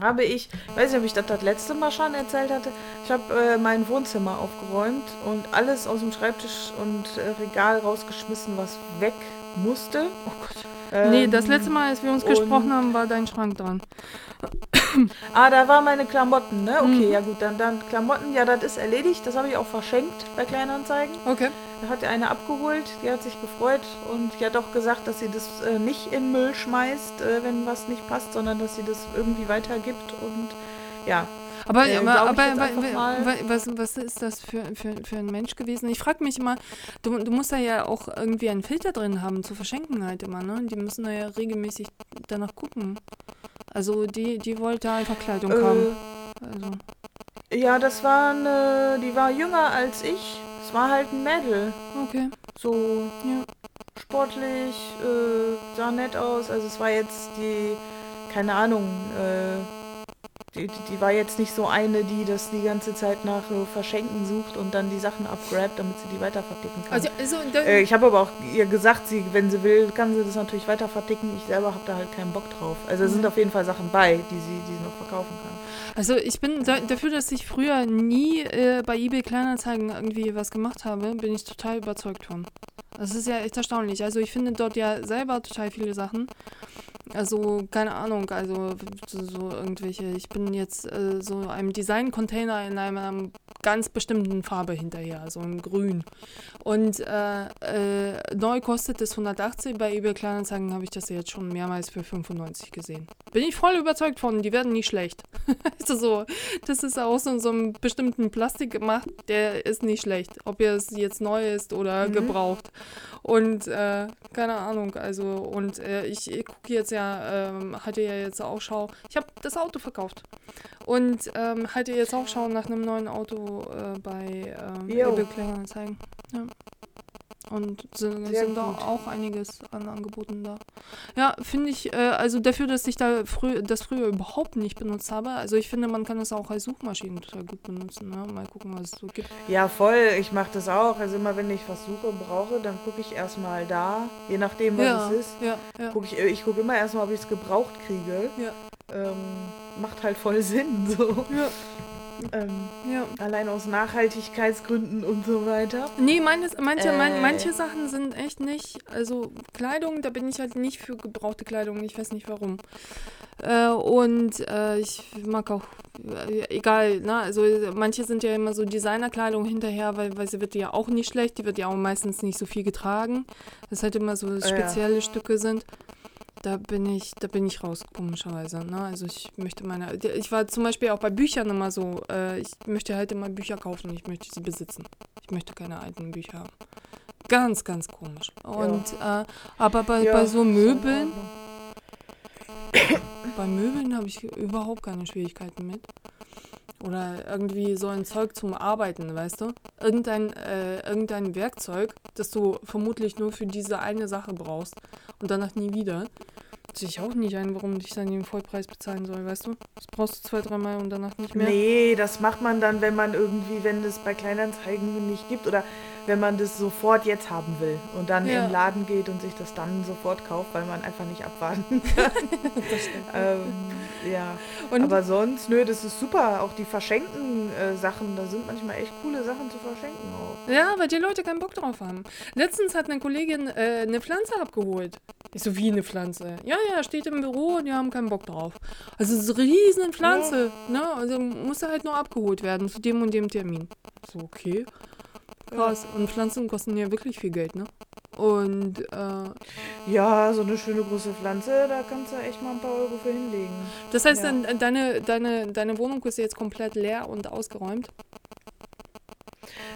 habe ich, weiß nicht, ob ich das das letzte Mal schon erzählt hatte, ich habe äh, mein Wohnzimmer aufgeräumt und alles aus dem Schreibtisch und äh, Regal rausgeschmissen, was weg musste. Oh Gott. Ähm, nee, das letzte Mal, als wir uns gesprochen haben, war dein Schrank dran. ah, da waren meine Klamotten, ne? Okay, mhm. ja gut, dann, dann Klamotten, ja, das ist erledigt. Das habe ich auch verschenkt bei Kleinanzeigen. Okay. hat eine abgeholt, die hat sich gefreut und die hat auch gesagt, dass sie das äh, nicht in Müll schmeißt, äh, wenn was nicht passt, sondern dass sie das irgendwie weitergibt und ja. Aber, äh, aber, aber, aber was, was ist das für, für, für ein Mensch gewesen? Ich frage mich immer, du, du musst da ja auch irgendwie einen Filter drin haben zu verschenken halt immer, ne? Die müssen da ja regelmäßig danach gucken. Also die, die wollte einfach Kleidung äh, haben. Also. Ja, das war eine, die war jünger als ich. Es war halt ein Mädel. Okay. So ja. sportlich, äh, sah nett aus. Also es war jetzt die, keine Ahnung, äh, die, die, war jetzt nicht so eine, die das die ganze Zeit nach äh, Verschenken sucht und dann die Sachen abgrabt, damit sie die weiter verticken kann. Also, also, äh, ich habe aber auch ihr gesagt, sie, wenn sie will, kann sie das natürlich weiter verticken. Ich selber habe da halt keinen Bock drauf. Also es mhm. sind auf jeden Fall Sachen bei, die sie, die sie noch verkaufen kann. Also ich bin da, dafür, dass ich früher nie äh, bei eBay Kleinanzeigen irgendwie was gemacht habe, bin ich total überzeugt von. Das ist ja echt erstaunlich. Also ich finde dort ja selber total viele Sachen. Also, keine Ahnung, also so irgendwelche, ich bin jetzt äh, so einem Design-Container in einer ganz bestimmten Farbe hinterher, so ein Grün. Und äh, äh, neu kostet es 180, bei eBay Kleinanzeigen habe ich das jetzt schon mehrmals für 95 gesehen. Bin ich voll überzeugt von, die werden nicht schlecht. also so, das ist aus so, so einem bestimmten Plastik gemacht, der ist nicht schlecht, ob es jetzt neu ist oder mhm. gebraucht. Und äh, keine Ahnung, also und äh, ich, ich gucke jetzt ja, ähm, hatte ja jetzt auch Schau. Ich habe das Auto verkauft und ähm, hatte jetzt auch Schau nach einem neuen Auto äh, bei ähm, Ebel Kleinanzeigen. Ja. Und sind, sind da auch einiges an Angeboten da. Ja, finde ich, äh, also dafür, dass ich da frü das früher überhaupt nicht benutzt habe, also ich finde, man kann das auch als Suchmaschine total gut benutzen. Ne? Mal gucken, was es so gibt. Ja, voll. Ich mache das auch. Also immer, wenn ich was suche und brauche, dann gucke ich erstmal da, je nachdem, was ja, es ist. Ja, ja. Guck ich ich gucke immer erstmal, ob ich es gebraucht kriege. Ja. Ähm, macht halt voll Sinn. So. Ja. Ähm, ja. Allein aus Nachhaltigkeitsgründen und so weiter. Nee, meines, manche, äh. man, manche Sachen sind echt nicht. Also Kleidung, da bin ich halt nicht für gebrauchte Kleidung. Ich weiß nicht warum. Äh, und äh, ich mag auch, äh, egal, ne? Also manche sind ja immer so Designerkleidung hinterher, weil, weil sie wird ja auch nicht schlecht. Die wird ja auch meistens nicht so viel getragen. Das halt immer so spezielle Stücke sind da bin ich, da bin ich raus, komischerweise. Ne? Also ich möchte meine, ich war zum Beispiel auch bei Büchern immer so, äh, ich möchte halt immer Bücher kaufen und ich möchte sie besitzen. Ich möchte keine alten Bücher haben. Ganz, ganz komisch. Und ja. äh, aber bei, ja, bei so Möbeln, bei Möbeln habe ich überhaupt keine Schwierigkeiten mit. Oder irgendwie so ein Zeug zum Arbeiten, weißt du? Irgendein, äh, irgendein Werkzeug, das du vermutlich nur für diese eine Sache brauchst und danach nie wieder sehe ich auch nicht ein, warum ich dann den Vollpreis bezahlen soll, weißt du? Das brauchst du zwei, dreimal und danach nicht mehr. Nee, das macht man dann, wenn man irgendwie, wenn es bei Kleinanzeigen nicht gibt oder wenn man das sofort jetzt haben will und dann ja. in den Laden geht und sich das dann sofort kauft, weil man einfach nicht abwarten kann. ähm, ja. Und Aber sonst, nö, das ist super. Auch die verschenkten äh, Sachen, da sind manchmal echt coole Sachen zu verschenken auch. Ja, weil die Leute keinen Bock drauf haben. Letztens hat eine Kollegin äh, eine Pflanze abgeholt. Ich so, wie eine Pflanze? Ja, ja, steht im Büro und die haben keinen Bock drauf. Also, es ist eine riesen Pflanze. Ja. Ne? Also, muss halt nur abgeholt werden zu dem und dem Termin. So, okay. Krass. Und Pflanzen kosten ja wirklich viel Geld, ne? Und äh, ja, so eine schöne große Pflanze, da kannst du echt mal ein paar Euro für hinlegen. Das heißt, ja. dann, deine, deine, deine Wohnung ist jetzt komplett leer und ausgeräumt?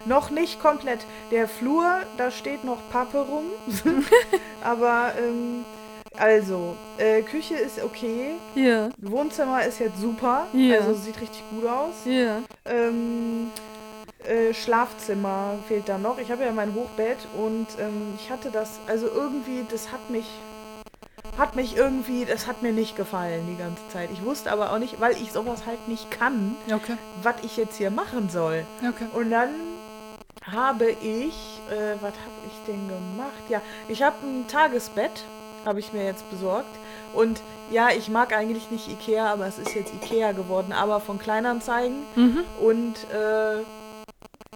Noch nicht komplett. Der Flur, da steht noch Pappe rum. Aber ähm, also, äh, Küche ist okay. Ja. Wohnzimmer ist jetzt super. Ja. Also sieht richtig gut aus. Ja. Ähm, äh, Schlafzimmer fehlt da noch. Ich habe ja mein Hochbett und ähm, ich hatte das, also irgendwie, das hat mich, hat mich irgendwie, das hat mir nicht gefallen die ganze Zeit. Ich wusste aber auch nicht, weil ich sowas halt nicht kann, okay. was ich jetzt hier machen soll. Okay. Und dann habe ich, äh, was habe ich denn gemacht? Ja, ich habe ein Tagesbett, habe ich mir jetzt besorgt. Und ja, ich mag eigentlich nicht Ikea, aber es ist jetzt Ikea geworden, aber von Kleinanzeigen. Mhm. Und äh,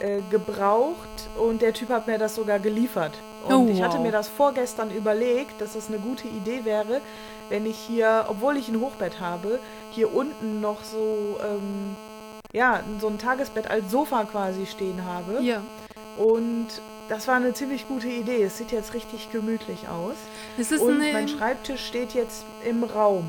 äh, gebraucht und der Typ hat mir das sogar geliefert. Und oh, ich hatte mir das vorgestern überlegt, dass es eine gute Idee wäre, wenn ich hier, obwohl ich ein Hochbett habe, hier unten noch so, ähm, ja, so ein Tagesbett als Sofa quasi stehen habe. Ja. Und das war eine ziemlich gute Idee. Es sieht jetzt richtig gemütlich aus. Und mein Schreibtisch steht jetzt im Raum.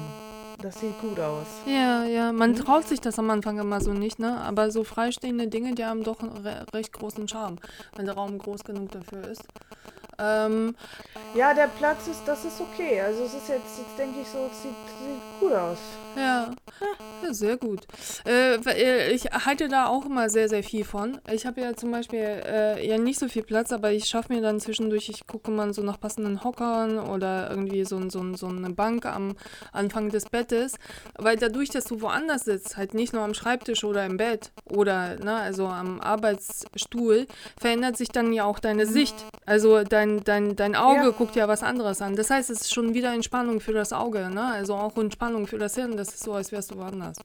Das sieht gut aus. Ja, ja, man traut sich das am Anfang immer so nicht, ne? Aber so freistehende Dinge, die haben doch einen re recht großen Charme, wenn der Raum groß genug dafür ist. Ähm, ja, der Platz ist, das ist okay. Also es ist jetzt, jetzt denke ich so, sieht, sieht gut aus. Ja. ja sehr gut. Äh, äh, ich halte da auch immer sehr, sehr viel von. Ich habe ja zum Beispiel äh, ja nicht so viel Platz, aber ich schaffe mir dann zwischendurch, ich gucke mal so nach passenden Hockern oder irgendwie so, so, so eine Bank am Anfang des Bettes. Weil dadurch, dass du woanders sitzt, halt nicht nur am Schreibtisch oder im Bett oder ne, also am Arbeitsstuhl, verändert sich dann ja auch deine Sicht. Also dein, dein, dein Auge ja. guckt ja was anderes an. Das heißt, es ist schon wieder Entspannung für das Auge, ne? Also auch Entspannung für das Hirn. Das ist so, als wärst du woanders.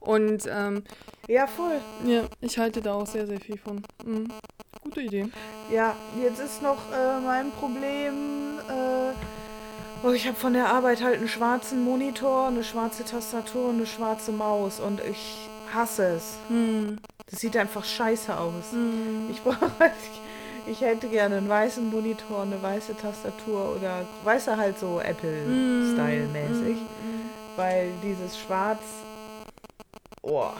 Und ähm, ja, voll. Ja, ich halte da auch sehr, sehr viel von. Mhm. Gute Idee. Ja, jetzt ist noch äh, mein Problem. Äh, oh, ich habe von der Arbeit halt einen schwarzen Monitor, eine schwarze Tastatur und eine schwarze Maus und ich hasse es. Mhm. Das sieht einfach scheiße aus. Mhm. Ich brauche ich hätte gerne einen weißen Monitor, eine weiße Tastatur oder weiße halt so Apple-Style-mäßig. Mm, Weil dieses Schwarz, oh,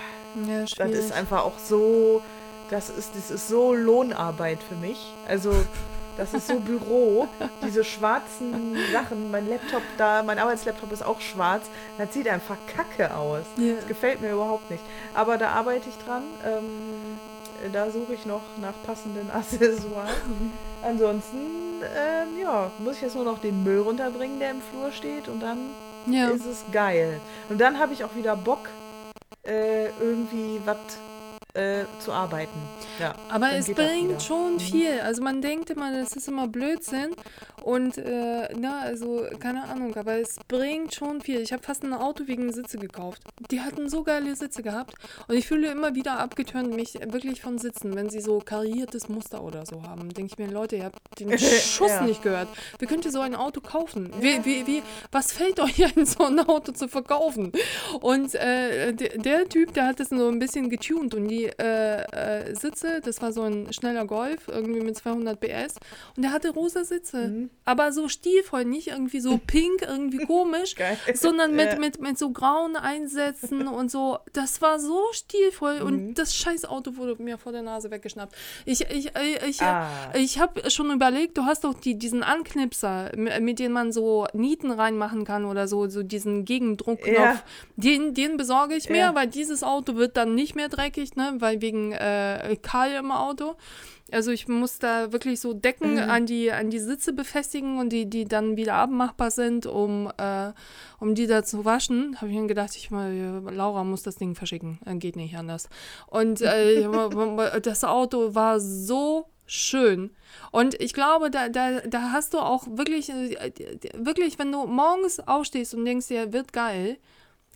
ja, das ist einfach auch so, das ist, das ist so Lohnarbeit für mich. Also, das ist so Büro, diese schwarzen Sachen. Mein Laptop da, mein Arbeitslaptop ist auch schwarz. Das sieht einfach kacke aus. Yeah. Das gefällt mir überhaupt nicht. Aber da arbeite ich dran. Ähm, da suche ich noch nach passenden Accessoires. Ansonsten, ähm, ja, muss ich jetzt nur noch den Müll runterbringen, der im Flur steht und dann ja. ist es geil. Und dann habe ich auch wieder Bock, äh, irgendwie was äh, zu arbeiten. Ja, Aber es bringt schon mhm. viel. Also man denkt immer, das ist immer Blödsinn. Und äh, na, also keine Ahnung, aber es bringt schon viel. Ich habe fast ein Auto wegen Sitze gekauft. Die hatten so geile Sitze gehabt. Und ich fühle immer wieder abgeturnt mich wirklich von Sitzen, wenn sie so kariertes Muster oder so haben. Denke ich mir, Leute, ihr habt den Schuss ja. nicht gehört. Wie könnt ihr so ein Auto kaufen? Wie, wie, wie, was fällt euch ein, so ein Auto zu verkaufen? Und äh, der, der Typ, der hat es so ein bisschen getuned und die äh, äh, Sitze, das war so ein schneller Golf, irgendwie mit 200 PS. Und der hatte rosa Sitze. Mhm. Aber so stilvoll, nicht irgendwie so pink, irgendwie komisch, sondern mit, ja. mit, mit so grauen Einsätzen und so. Das war so stilvoll mhm. und das scheiß Auto wurde mir vor der Nase weggeschnappt. Ich, ich, ich, ich, ah. ich habe schon überlegt, du hast doch die, diesen Anknipser, mit dem man so Nieten reinmachen kann oder so, so diesen Gegendruckknopf. Ja. Den, den besorge ich mir, ja. weil dieses Auto wird dann nicht mehr dreckig, ne? weil wegen äh, Karl im Auto. Also ich muss da wirklich so Decken mhm. an, die, an die Sitze befestigen und die, die dann wieder abmachbar sind, um, äh, um die da zu waschen. Habe ich mir gedacht, ich mal, Laura muss das Ding verschicken. Dann geht nicht anders. Und äh, das Auto war so schön. Und ich glaube, da, da, da hast du auch wirklich, äh, wirklich, wenn du morgens aufstehst und denkst dir, wird geil,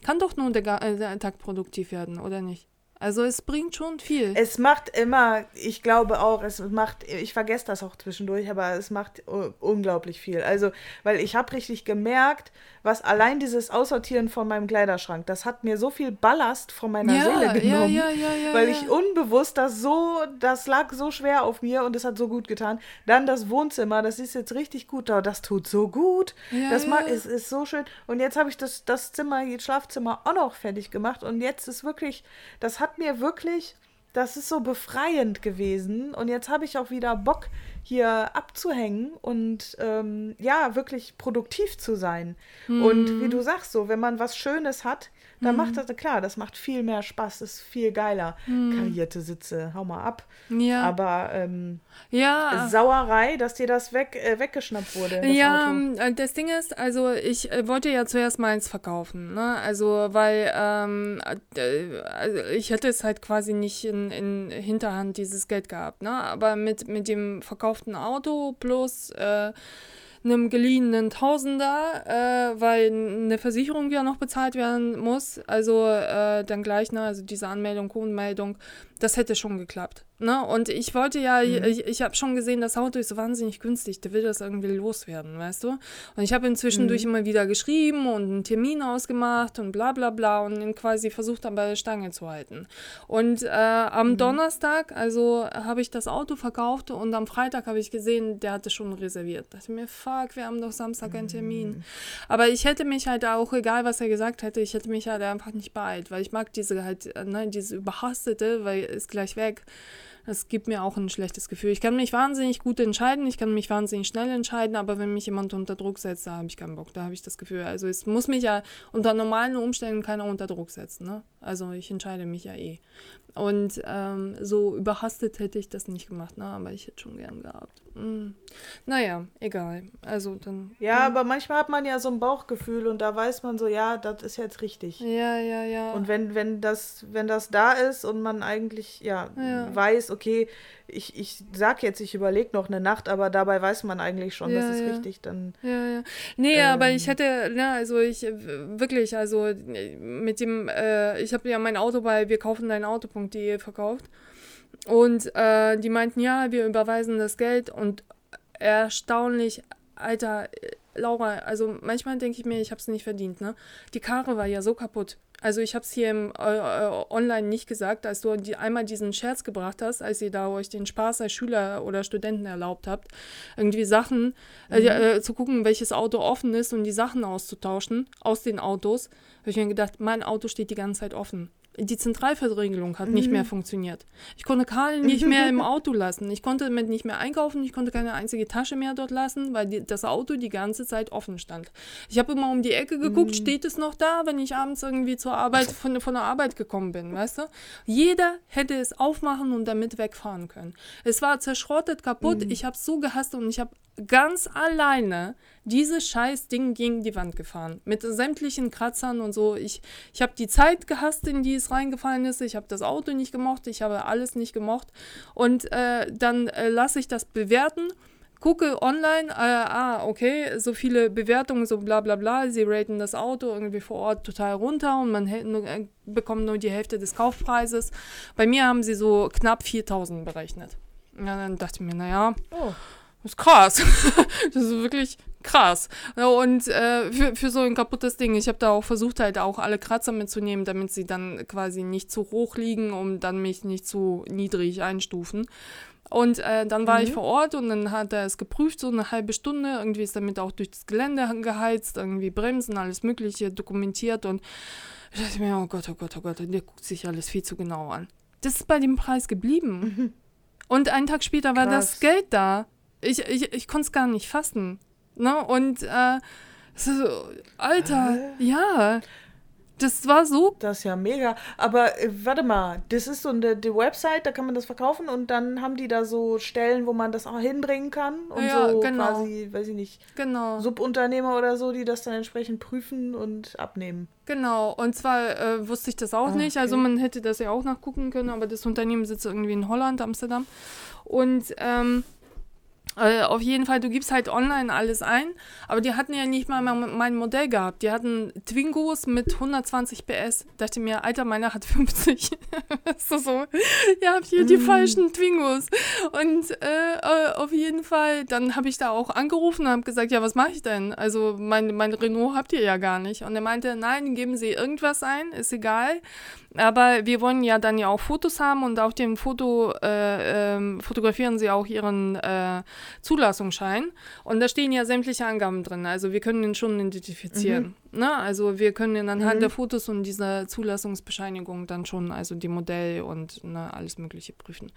kann doch nur der, äh, der Tag produktiv werden, oder nicht? Also es bringt schon viel. Es macht immer, ich glaube auch, es macht, ich vergesse das auch zwischendurch, aber es macht unglaublich viel. Also, weil ich habe richtig gemerkt, was allein dieses Aussortieren von meinem Kleiderschrank, das hat mir so viel Ballast von meiner ja, Seele genommen, ja, ja, weil ich unbewusst das so, das lag so schwer auf mir und es hat so gut getan. Dann das Wohnzimmer, das ist jetzt richtig gut da, das tut so gut, das mag, ist, ist so schön. Und jetzt habe ich das, das Zimmer, das Schlafzimmer auch noch fertig gemacht und jetzt ist wirklich, das hat mir wirklich, das ist so befreiend gewesen und jetzt habe ich auch wieder Bock, hier abzuhängen und ähm, ja, wirklich produktiv zu sein. Mhm. Und wie du sagst, so, wenn man was Schönes hat, dann mhm. macht das, klar, das macht viel mehr Spaß, ist viel geiler. Mhm. Karierte Sitze, hau mal ab. Ja. Aber ähm, ja. Sauerei, dass dir das weg, äh, weggeschnappt wurde. Das ja, Auto. Äh, das Ding ist, also ich äh, wollte ja zuerst meins verkaufen, ne? Also, weil ähm, äh, also ich hätte es halt quasi nicht in, in Hinterhand dieses Geld gehabt, ne? Aber mit, mit dem verkauften Auto plus äh, einem geliehenen Tausender, äh, weil eine Versicherung ja noch bezahlt werden muss. Also äh, dann gleich, ne, also diese Anmeldung, Kundenmeldung, das hätte schon geklappt. Ne? Und ich wollte ja, mhm. ich, ich habe schon gesehen, das Auto ist so wahnsinnig günstig, der will das irgendwie loswerden, weißt du? Und ich habe ihn zwischendurch mhm. immer wieder geschrieben und einen Termin ausgemacht und bla bla bla und ihn quasi versucht dann bei der Stange zu halten. Und äh, am mhm. Donnerstag, also habe ich das Auto verkauft und am Freitag habe ich gesehen, der hatte schon reserviert. Da dachte mir, fuck, wir haben doch Samstag einen Termin. Mhm. Aber ich hätte mich halt auch, egal was er gesagt hätte, ich hätte mich halt einfach nicht beeilt, weil ich mag diese halt, ne, diese überhastete, weil ist gleich weg. Das gibt mir auch ein schlechtes Gefühl. Ich kann mich wahnsinnig gut entscheiden, ich kann mich wahnsinnig schnell entscheiden, aber wenn mich jemand unter Druck setzt, da habe ich keinen Bock, da habe ich das Gefühl. Also es muss mich ja unter normalen Umständen keiner unter Druck setzen. Ne? Also ich entscheide mich ja eh. Und ähm, so überhastet hätte ich das nicht gemacht, ne? aber ich hätte schon gern gehabt. Hm. Naja, egal. Also dann. Ja, hm. aber manchmal hat man ja so ein Bauchgefühl und da weiß man so, ja, das ist jetzt richtig. Ja, ja, ja. Und wenn, wenn das, wenn das da ist und man eigentlich ja, ja. weiß, okay, ich, ich sag jetzt, ich überlege noch eine Nacht, aber dabei weiß man eigentlich schon, ja, das ist ja. richtig, dann. Ja, ja. Nee, ähm, aber ich hätte, ne, also ich wirklich, also mit dem, äh, ich habe ja mein Auto bei wir kaufen dein Auto.de verkauft. Und äh, die meinten, ja, wir überweisen das Geld und erstaunlich, Alter, Laura, also manchmal denke ich mir, ich habe es nicht verdient, ne? Die Karre war ja so kaputt. Also ich habe es hier im, äh, äh, online nicht gesagt, als du die, einmal diesen Scherz gebracht hast, als ihr da euch den Spaß als Schüler oder Studenten erlaubt habt, irgendwie Sachen äh, mhm. äh, zu gucken, welches Auto offen ist und die Sachen auszutauschen aus den Autos, habe ich mir gedacht, mein Auto steht die ganze Zeit offen die Zentralverriegelung hat mhm. nicht mehr mhm. funktioniert. Ich konnte Karl nicht mehr im Auto lassen. Ich konnte damit nicht mehr einkaufen. Ich konnte keine einzige Tasche mehr dort lassen, weil die, das Auto die ganze Zeit offen stand. Ich habe immer um die Ecke geguckt, mhm. steht es noch da, wenn ich abends irgendwie zur Arbeit, von, von der Arbeit gekommen bin, weißt du? Jeder hätte es aufmachen und damit wegfahren können. Es war zerschrottet, kaputt. Mhm. Ich habe es so gehasst und ich habe ganz alleine dieses scheiß Ding gegen die Wand gefahren. Mit sämtlichen Kratzern und so. Ich, ich habe die Zeit gehasst, in die es reingefallen ist. Ich habe das Auto nicht gemocht. Ich habe alles nicht gemocht. Und äh, dann äh, lasse ich das bewerten. Gucke online, äh, ah, okay, so viele Bewertungen, so bla bla bla, sie raten das Auto irgendwie vor Ort total runter und man nur, äh, bekommt nur die Hälfte des Kaufpreises. Bei mir haben sie so knapp 4000 berechnet. Ja, dann dachte ich mir, naja, oh das ist krass. das ist wirklich krass. Und äh, für, für so ein kaputtes Ding, ich habe da auch versucht, halt auch alle Kratzer mitzunehmen, damit sie dann quasi nicht zu hoch liegen, um dann mich nicht zu niedrig einstufen. Und äh, dann war mhm. ich vor Ort und dann hat er es geprüft, so eine halbe Stunde. Irgendwie ist damit auch durch das Gelände geheizt, irgendwie Bremsen, alles Mögliche dokumentiert. Und ich dachte mir, oh Gott, oh Gott, oh Gott, der guckt sich alles viel zu genau an. Das ist bei dem Preis geblieben. Mhm. Und einen Tag später Krass. war das Geld da. Ich, ich, ich konnte es gar nicht fassen. Ne? Und äh, so, Alter, äh? ja. Das war so. Das ist ja mega. Aber äh, warte mal, das ist so eine die Website, da kann man das verkaufen und dann haben die da so Stellen, wo man das auch hinbringen kann und ja, so genau. quasi, weiß ich nicht, genau. Subunternehmer oder so, die das dann entsprechend prüfen und abnehmen. Genau, und zwar äh, wusste ich das auch ah, nicht. Also man hätte das ja auch nachgucken können, aber das Unternehmen sitzt irgendwie in Holland, Amsterdam. Und ähm, äh, auf jeden Fall, du gibst halt online alles ein, aber die hatten ja nicht mal mein Modell gehabt. Die hatten Twingos mit 120 PS. Dachte mir, Alter, meiner hat 50. so, so, ihr habt hier mm. die falschen Twingos. Und äh, äh, auf jeden Fall, dann habe ich da auch angerufen und habe gesagt, ja, was mache ich denn? Also mein, mein Renault habt ihr ja gar nicht. Und er meinte, nein, geben Sie irgendwas ein, ist egal. Aber wir wollen ja dann ja auch Fotos haben und auf dem Foto äh, ähm, fotografieren sie auch ihren äh, Zulassungsschein. Und da stehen ja sämtliche Angaben drin. Also wir können ihn schon identifizieren. Mhm. Ne? Also wir können anhand mhm. der Fotos und dieser Zulassungsbescheinigung dann schon also die Modell und ne, alles Mögliche prüfen.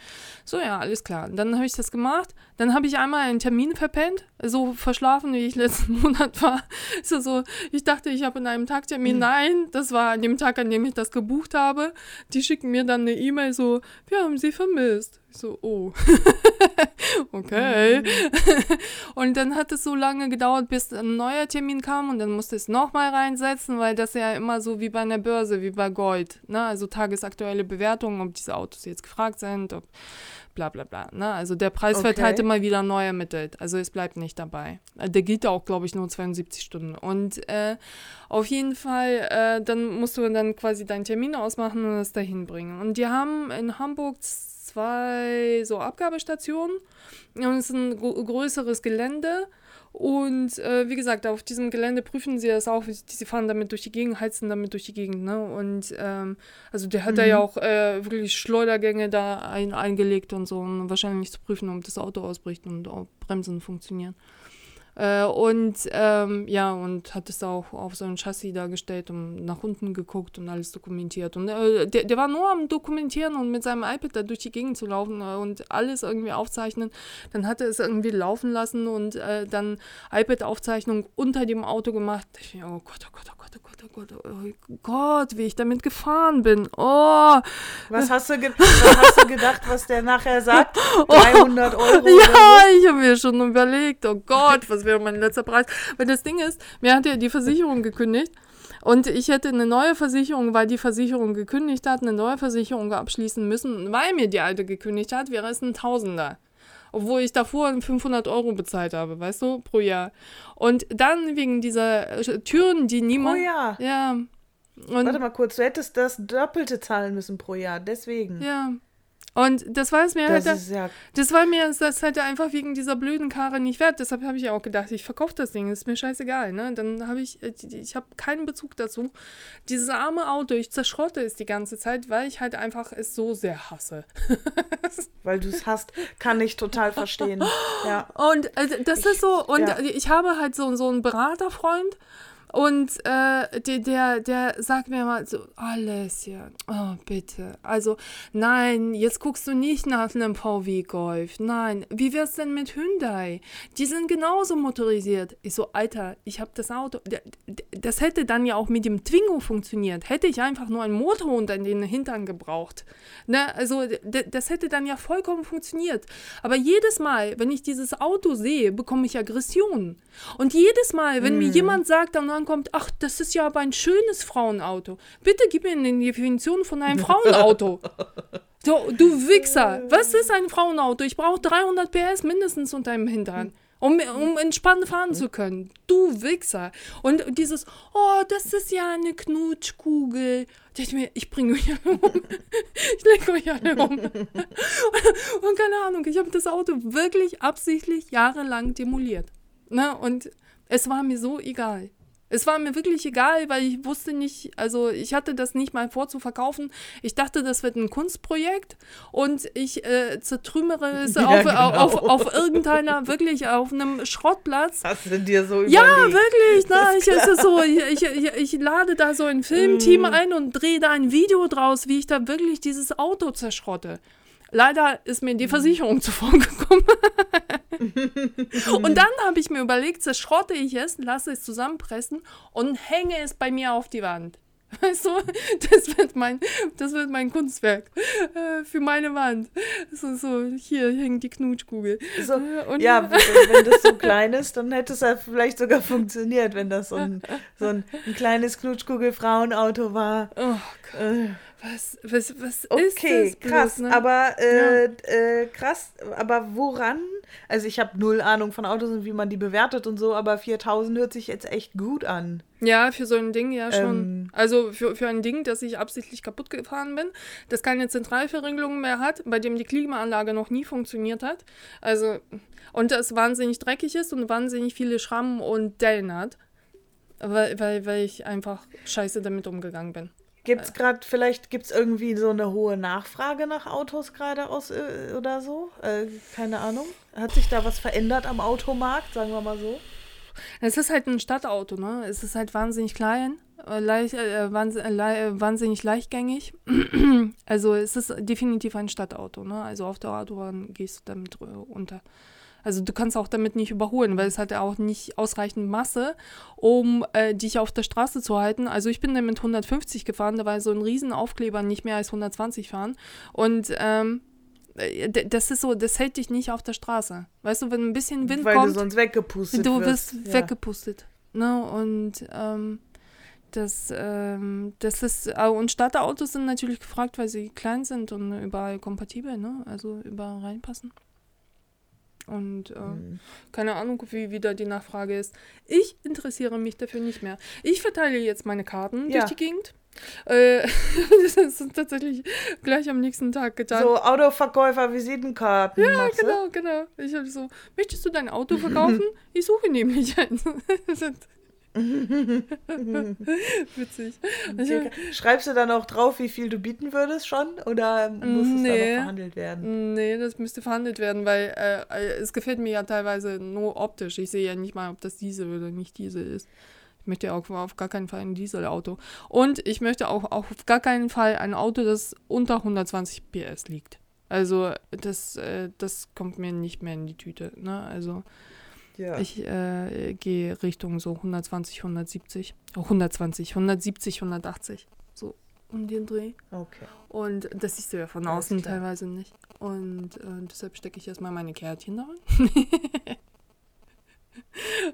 So, ja, alles klar. Dann habe ich das gemacht. Dann habe ich einmal einen Termin verpennt, so verschlafen, wie ich letzten Monat war. So, so ich dachte, ich habe in einem Tag Termin. Mhm. Nein, das war an dem Tag, an dem ich das gebucht habe. Die schicken mir dann eine E-Mail so, wir haben sie vermisst. Ich so, oh. okay. Mhm. und dann hat es so lange gedauert, bis ein neuer Termin kam und dann musste es nochmal reinsetzen, weil das ja immer so wie bei einer Börse, wie bei Gold, ne? Also tagesaktuelle Bewertungen, ob diese Autos jetzt gefragt sind, ob bla bla bla. Ne? Also der Preis okay. wird halt immer wieder neu ermittelt. Also es bleibt nicht dabei. Äh, der gilt auch, glaube ich, nur 72 Stunden. Und äh, auf jeden Fall, äh, dann musst du dann quasi deinen Termin ausmachen und es dahin bringen. Und die haben in Hamburg zwei so Abgabestationen. Und es ist ein größeres Gelände. Und äh, wie gesagt, auf diesem Gelände prüfen sie das auch. Sie fahren damit durch die Gegend, heizen damit durch die Gegend. Ne? Und ähm, also der hat mhm. da ja auch äh, wirklich Schleudergänge da ein, eingelegt und so, um wahrscheinlich zu prüfen, ob das Auto ausbricht und ob Bremsen funktionieren. Äh, und ähm, ja, und hat es auch auf so ein Chassis dargestellt und nach unten geguckt und alles dokumentiert. Und äh, der, der war nur am Dokumentieren und mit seinem iPad da durch die Gegend zu laufen äh, und alles irgendwie aufzeichnen. Dann hat er es irgendwie laufen lassen und äh, dann iPad-Aufzeichnung unter dem Auto gemacht. Ich, oh Gott, oh Gott, oh Gott, oh Gott, oh Gott, oh Gott, wie ich damit gefahren bin. Oh. Was hast du, was hast du gedacht, was der nachher sagt? 300 Euro? Ja, ich habe mir schon überlegt, oh Gott, was wäre mein letzter Preis? Weil das Ding ist, mir hat ja die Versicherung gekündigt. Und ich hätte eine neue Versicherung, weil die Versicherung gekündigt hat, eine neue Versicherung abschließen müssen. Weil mir die alte gekündigt hat, wäre es ein Tausender obwohl ich davor 500 Euro bezahlt habe, weißt du, pro Jahr. Und dann wegen dieser äh, Türen, die niemand. Pro Jahr? Ja. Und Warte mal kurz, du hättest das Doppelte zahlen müssen pro Jahr, deswegen. Ja. Und das war es mir das halt. Ja das war mir das halt einfach wegen dieser blöden Karre nicht wert. Deshalb habe ich auch gedacht, ich verkaufe das Ding, ist mir scheißegal. Ne? Dann habe ich, äh, ich habe keinen Bezug dazu. Dieses arme Auto, ich zerschrotte es die ganze Zeit, weil ich halt einfach es so sehr hasse. weil du es hast, kann ich total verstehen. Ja. Und also, das ich, ist so, und ja. ich habe halt so, so einen Beraterfreund, und äh, der, der, der sagt mir mal so, Alessia, oh bitte, also nein, jetzt guckst du nicht nach einem VW Golf, nein, wie wär's denn mit Hyundai? Die sind genauso motorisiert. Ich so, Alter, ich habe das Auto, das hätte dann ja auch mit dem Twingo funktioniert, hätte ich einfach nur einen Motor unter den Hintern gebraucht. Ne? Also das hätte dann ja vollkommen funktioniert. Aber jedes Mal, wenn ich dieses Auto sehe, bekomme ich Aggressionen. Und jedes Mal, wenn mm. mir mhm. jemand sagt, dann kommt, ach, das ist ja aber ein schönes Frauenauto. Bitte gib mir eine Definition von einem Frauenauto. so, du Wichser. Was ist ein Frauenauto? Ich brauche 300 PS mindestens unter dem Hintern. Um, um entspannt fahren zu können. Du Wichser. Und dieses, oh, das ist ja eine Knutschkugel. Ich, mir, ich bringe euch alle um. ich lege euch alle um. und, und keine Ahnung, ich habe das Auto wirklich absichtlich jahrelang demoliert. Ne? Und es war mir so egal. Es war mir wirklich egal, weil ich wusste nicht, also ich hatte das nicht mal vor zu verkaufen. Ich dachte, das wird ein Kunstprojekt und ich äh, zertrümmere es ja, auf, genau. auf, auf, irgendeiner, wirklich auf einem Schrottplatz. Hast du dir so überlegt? Ja, wirklich. Ne? Ich, ist so, ich, ich, ich, lade da so ein Filmteam mm. ein und drehe da ein Video draus, wie ich da wirklich dieses Auto zerschrotte. Leider ist mir die mhm. Versicherung zuvor gekommen. und dann habe ich mir überlegt, zerschrotte ich es, lasse es zusammenpressen und hänge es bei mir auf die Wand. Weißt du, das wird mein, das wird mein Kunstwerk äh, für meine Wand. So, so, hier hängt die Knutschkugel. So, und ja, wenn das so klein ist, dann hätte es ja vielleicht sogar funktioniert, wenn das so ein, so ein, ein kleines Knutschkugel-Frauenauto war. Oh Gott. Äh. Was, was, was okay, ist das? Okay, krass. Ne? Aber äh, ja. äh, krass, aber woran? Also ich habe null Ahnung von Autos und wie man die bewertet und so, aber 4000 hört sich jetzt echt gut an. Ja, für so ein Ding ja schon. Ähm, also für, für ein Ding, das ich absichtlich kaputt gefahren bin, das keine Zentralverriegelung mehr hat, bei dem die Klimaanlage noch nie funktioniert hat. Also und das wahnsinnig dreckig ist und wahnsinnig viele Schrammen und Dellen hat. Weil, weil, weil ich einfach scheiße damit umgegangen bin. Gibt es gerade, vielleicht gibt es irgendwie so eine hohe Nachfrage nach Autos gerade aus äh, oder so? Äh, keine Ahnung. Hat sich da was verändert am Automarkt, sagen wir mal so? Es ist halt ein Stadtauto, ne? Es ist halt wahnsinnig klein, äh, leicht, äh, wahnsinnig leichtgängig. also es ist definitiv ein Stadtauto, ne? Also auf der Autobahn gehst du damit unter. Also du kannst auch damit nicht überholen, weil es hat ja auch nicht ausreichend Masse, um äh, dich auf der Straße zu halten. Also ich bin damit 150 gefahren, da war so ein Riesenaufkleber, nicht mehr als 120 fahren. Und ähm, äh, das ist so, das hält dich nicht auf der Straße. Weißt du, wenn ein bisschen Wind weil kommt. Weil du sonst weggepustet Du wirst ja. weggepustet. Ne? Und ähm, das, ähm, das ist, äh, und Starterautos sind natürlich gefragt, weil sie klein sind und überall kompatibel, ne? Also überall reinpassen. Und äh, mhm. keine Ahnung, wie wieder die Nachfrage ist. Ich interessiere mich dafür nicht mehr. Ich verteile jetzt meine Karten ja. durch die Gegend. Äh, das ist tatsächlich gleich am nächsten Tag getan. So Autoverkäufer, Visitenkarten. Ja, genau, genau. Ich habe so, möchtest du dein Auto verkaufen? ich suche nämlich eins. Witzig. Schreibst du dann auch drauf, wie viel du bieten würdest schon? Oder muss es nee. dann noch verhandelt werden? Nee, das müsste verhandelt werden, weil äh, es gefällt mir ja teilweise nur optisch. Ich sehe ja nicht mal, ob das Diesel oder nicht Diesel ist. Ich möchte ja auch auf gar keinen Fall ein Dieselauto. Und ich möchte auch, auch auf gar keinen Fall ein Auto, das unter 120 PS liegt. Also das, äh, das kommt mir nicht mehr in die Tüte. Ne? Also ja. Ich äh, gehe Richtung so 120, 170. Oh, 120, 170, 180. So um den Dreh. Okay. Und das siehst du ja von außen teilweise nicht. Und äh, deshalb stecke ich erstmal meine Kärtchen da rein.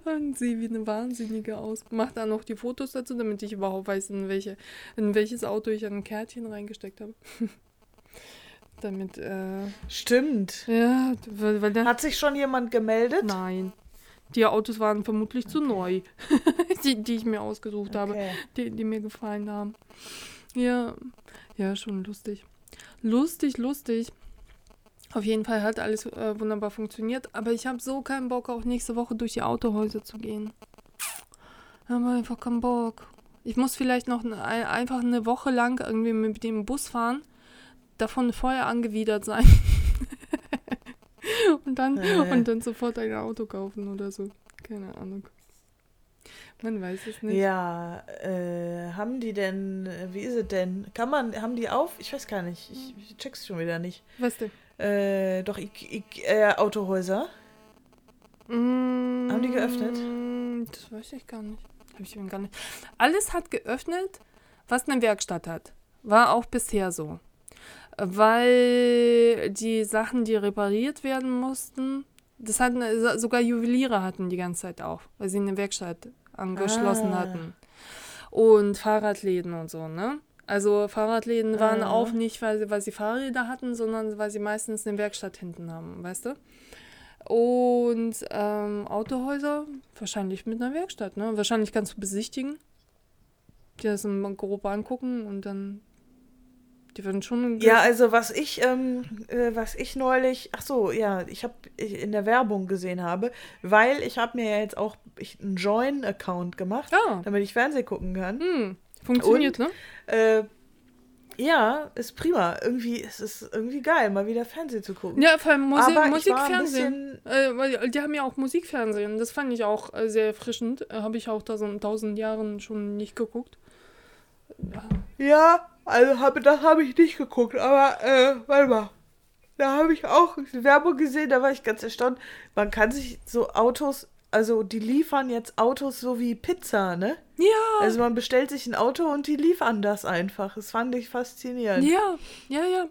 und sehe wie eine Wahnsinnige aus. Mach dann noch die Fotos dazu, damit ich überhaupt weiß, in, welche, in welches Auto ich ein Kärtchen reingesteckt habe. damit, äh, Stimmt. Ja, weil, weil Hat sich schon jemand gemeldet? Nein. Die Autos waren vermutlich zu neu, die, die ich mir ausgesucht okay. habe, die, die mir gefallen haben. Ja, ja, schon lustig. Lustig, lustig. Auf jeden Fall hat alles äh, wunderbar funktioniert, aber ich habe so keinen Bock, auch nächste Woche durch die Autohäuser zu gehen. Ich habe einfach keinen Bock. Ich muss vielleicht noch ne, einfach eine Woche lang irgendwie mit dem Bus fahren, davon voll angewidert sein. und, dann, äh. und dann sofort ein Auto kaufen oder so. Keine Ahnung. Man weiß es nicht. Ja, äh, haben die denn, wie ist es denn? Kann man, haben die auf? Ich weiß gar nicht. Ich, ich check's schon wieder nicht. Was denn? Äh, doch, ich, ich, äh, Autohäuser. Mm, haben die geöffnet? Das weiß ich gar nicht. Hab ich gar nicht. Alles hat geöffnet, was eine Werkstatt hat. War auch bisher so weil die Sachen, die repariert werden mussten, das hatten sogar Juweliere hatten die ganze Zeit auf, weil sie eine Werkstatt angeschlossen ah. hatten. Und Fahrradläden und so, ne? Also Fahrradläden waren ah. auch nicht, weil sie, weil sie Fahrräder hatten, sondern weil sie meistens eine Werkstatt hinten haben, weißt du? Und ähm, Autohäuser wahrscheinlich mit einer Werkstatt, ne? Wahrscheinlich kannst du besichtigen, dir das grob angucken und dann die werden schon. Ja, also was ich, ähm, äh, was ich neulich, ach so, ja, ich habe in der Werbung gesehen habe, weil ich habe mir ja jetzt auch ich, einen Join-Account gemacht, ah. damit ich Fernsehen gucken kann. Hm. Funktioniert, Und, ne? Äh, ja, ist prima. Irgendwie ist es irgendwie geil, mal wieder Fernsehen zu gucken. Ja, vor allem Musik, Musikfernsehen. Äh, die haben ja auch Musikfernsehen. Das fand ich auch äh, sehr erfrischend. Äh, habe ich auch da so in tausend Jahren schon nicht geguckt. Ja, also habe, das habe ich nicht geguckt, aber äh, warte mal. Da habe ich auch Werbung gesehen, da war ich ganz erstaunt. Man kann sich so Autos, also die liefern jetzt Autos so wie Pizza, ne? Ja. Also man bestellt sich ein Auto und die liefern das einfach. Das fand ich faszinierend. Ja, ja, ja.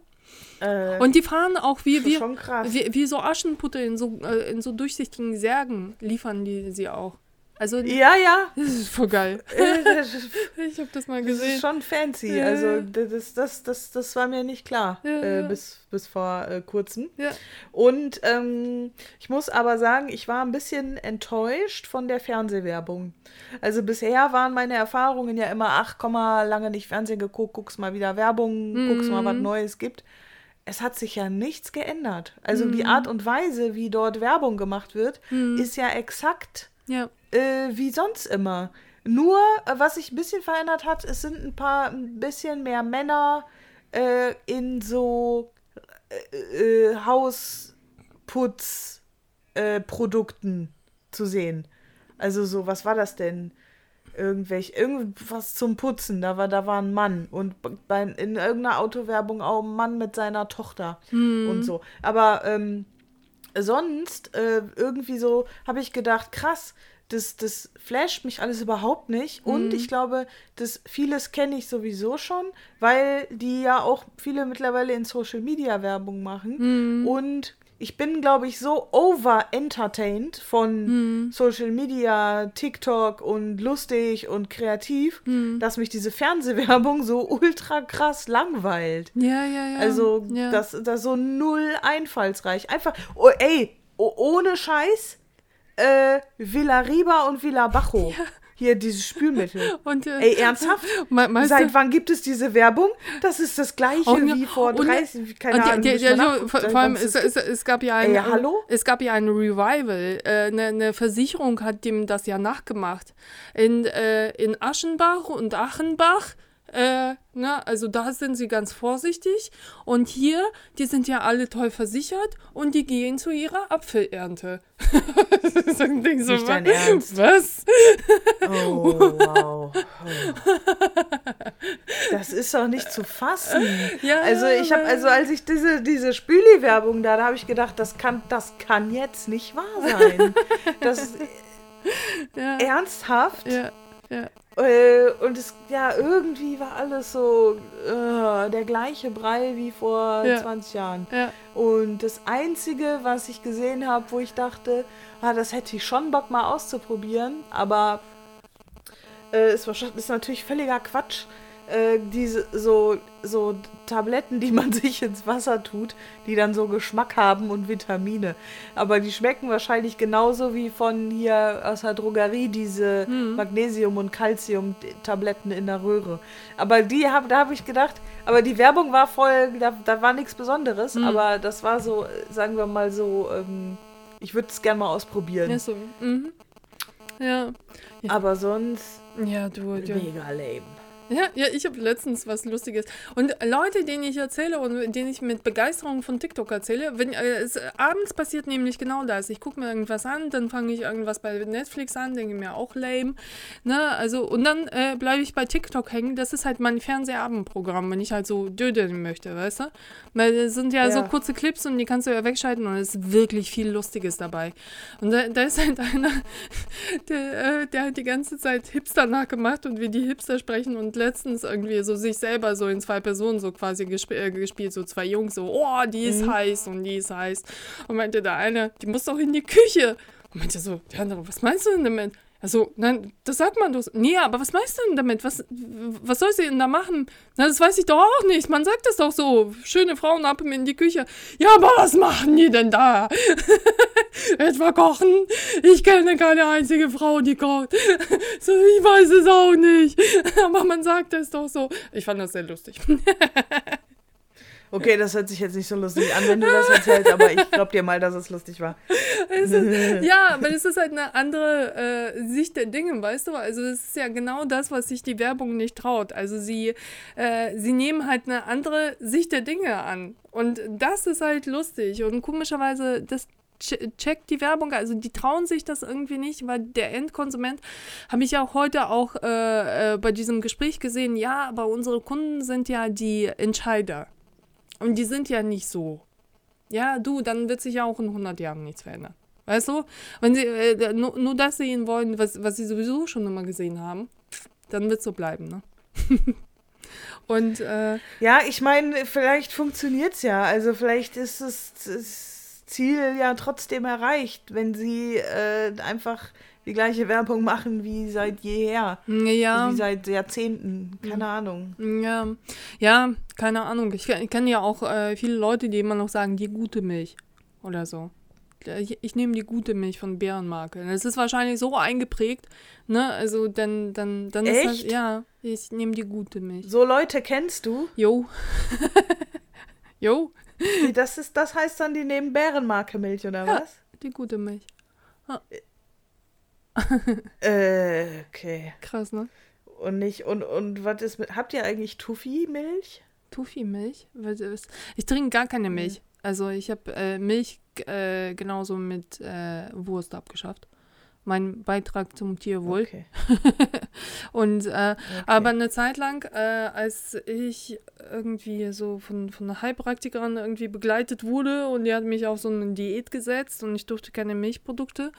Äh, und die fahren auch wie, wie, wie, wie, so Aschenputte in so, äh, in so durchsichtigen Särgen, liefern die sie auch. Also, ja, ja. Das ist voll geil. ich habe das mal gesehen. Das ist schon fancy. Ja. Also das, das, das, das war mir nicht klar ja, äh, bis, bis vor äh, kurzem. Ja. Und ähm, ich muss aber sagen, ich war ein bisschen enttäuscht von der Fernsehwerbung. Also bisher waren meine Erfahrungen ja immer, ach, komm mal, lange nicht Fernsehen geguckt, guckst mal wieder Werbung, mhm. guckst mal, was Neues gibt. Es hat sich ja nichts geändert. Also mhm. die Art und Weise, wie dort Werbung gemacht wird, mhm. ist ja exakt ja äh, wie sonst immer. Nur, äh, was sich ein bisschen verändert hat, es sind ein paar, ein bisschen mehr Männer äh, in so äh, äh Hausputzprodukten äh, zu sehen. Also so, was war das denn? Irgendwelche, irgendwas zum Putzen, da war, da war ein Mann und bei, in irgendeiner Autowerbung auch ein Mann mit seiner Tochter hm. und so. Aber ähm, sonst äh, irgendwie so habe ich gedacht, krass, das, das flasht mich alles überhaupt nicht. Und mhm. ich glaube, dass vieles kenne ich sowieso schon, weil die ja auch viele mittlerweile in Social Media Werbung machen. Mhm. Und ich bin, glaube ich, so over-entertained von hm. Social Media, TikTok und lustig und kreativ, hm. dass mich diese Fernsehwerbung so ultra krass langweilt. Ja, ja, ja. Also, ja. Das, das so null einfallsreich. Einfach, oh, ey, oh, ohne Scheiß, äh, Villa Riba und Villa Bajo. Ja. Hier, dieses Spülmittel. Und, äh, Ey, ernsthaft? Seit wann gibt es diese Werbung? Das ist das gleiche und, wie vor 30, keine und, Ahnung. Der, der, der, vor, vor allem, es, es, es, gab ja ein, Ey, hallo? es gab ja ein Revival. Äh, eine, eine, Versicherung hat dem das ja nachgemacht. In, äh, in Aschenbach und Achenbach äh, ne, also da sind sie ganz vorsichtig. Und hier, die sind ja alle toll versichert und die gehen zu ihrer Apfelernte. das so Nicht dein Ernst? Was? Oh, wow. Oh. Das ist doch nicht zu fassen. Ja, also ich habe, also als ich diese, diese Spüli-Werbung da, da habe ich gedacht, das kann, das kann jetzt nicht wahr sein. Das ja. ernsthaft? Ja. Ja. Äh, und es, ja, irgendwie war alles so uh, der gleiche Brei wie vor ja. 20 Jahren. Ja. Und das Einzige, was ich gesehen habe, wo ich dachte, ah, das hätte ich schon Bock mal auszuprobieren, aber äh, es war, ist natürlich völliger Quatsch, äh, diese so, so Tabletten, die man sich ins Wasser tut, die dann so Geschmack haben und Vitamine. Aber die schmecken wahrscheinlich genauso wie von hier aus der Drogerie diese mhm. Magnesium- und Calcium-Tabletten in der Röhre. Aber die hab, da habe ich gedacht, aber die Werbung war voll, da, da war nichts Besonderes, mhm. aber das war so, sagen wir mal so, ähm, ich würde es gerne mal ausprobieren. Ja, so. Mhm. Ja. ja. Aber sonst ja, du, du. mega lame. Ja, ja, ich habe letztens was Lustiges. Und Leute, denen ich erzähle und denen ich mit Begeisterung von TikTok erzähle, wenn äh, es, abends passiert nämlich genau das. Ich gucke mir irgendwas an, dann fange ich irgendwas bei Netflix an, denke mir auch lame. Ne? Also, und dann äh, bleibe ich bei TikTok hängen. Das ist halt mein Fernsehabendprogramm, wenn ich halt so dödeln möchte, weißt du? Weil es sind ja, ja, so kurze Clips und die kannst du ja wegschalten und es ist wirklich viel Lustiges dabei. Und da, da ist halt einer, der, äh, der hat die ganze Zeit Hipster nachgemacht und wie die Hipster sprechen und letztens irgendwie so sich selber so in zwei Personen so quasi gesp äh, gespielt, so zwei Jungs, so, oh, die ist mhm. heiß und die ist heiß. Und meinte der eine, die muss doch in die Küche. Und meinte so, der andere, was meinst du denn damit? Also, nein, das sagt man doch. Nee, aber was meinst du denn damit? Was, was soll sie denn da machen? Na, das weiß ich doch auch nicht. Man sagt das doch so. Schöne Frauen ab in die Küche. Ja, aber was machen die denn da? Etwa kochen? Ich kenne keine einzige Frau, die kocht. so, ich weiß es auch nicht. aber man sagt es doch so. Ich fand das sehr lustig. Okay, das hört sich jetzt nicht so lustig an, wenn du das erzählst, aber ich glaub dir mal, dass es lustig war. Es ist, ja, aber es ist halt eine andere äh, Sicht der Dinge, weißt du? Also es ist ja genau das, was sich die Werbung nicht traut. Also sie, äh, sie nehmen halt eine andere Sicht der Dinge an. Und das ist halt lustig. Und komischerweise, das checkt die Werbung, also die trauen sich das irgendwie nicht, weil der Endkonsument, habe ich ja auch heute auch äh, äh, bei diesem Gespräch gesehen, ja, aber unsere Kunden sind ja die Entscheider. Und die sind ja nicht so. Ja, du, dann wird sich ja auch in 100 Jahren nichts verändern. Weißt du? Wenn sie äh, nur, nur das sehen wollen, was, was sie sowieso schon immer gesehen haben, dann wird es so bleiben, ne? Und äh, ja, ich meine, vielleicht funktioniert es ja. Also vielleicht ist das, das Ziel ja trotzdem erreicht, wenn sie äh, einfach die gleiche Werbung machen wie seit jeher. Ja. Wie seit Jahrzehnten. Keine Ahnung. Ja, ja keine Ahnung. Ich, ich kenne ja auch äh, viele Leute, die immer noch sagen, die gute Milch oder so. Ich, ich nehme die gute Milch von Bärenmarke. Das ist wahrscheinlich so eingeprägt, ne? Also dann, dann, dann Echt? ist das, ja, ich nehme die gute Milch. So Leute kennst du? Jo. jo. Das ist, das heißt dann, die nehmen Bärenmarke Milch, oder ja, was? Die gute Milch. Ah. äh, okay. Krass, ne? Und nicht, und, und was ist mit, habt ihr eigentlich Tufi-Milch? Tufi-Milch? Ich trinke gar keine Milch. Also ich habe äh, Milch äh, genauso mit äh, Wurst abgeschafft. Mein Beitrag zum Tierwohl. Okay. und äh, okay. aber eine Zeit lang, äh, als ich irgendwie so von, von einer Heilpraktikerin irgendwie begleitet wurde und die hat mich auf so eine Diät gesetzt und ich durfte keine Milchprodukte.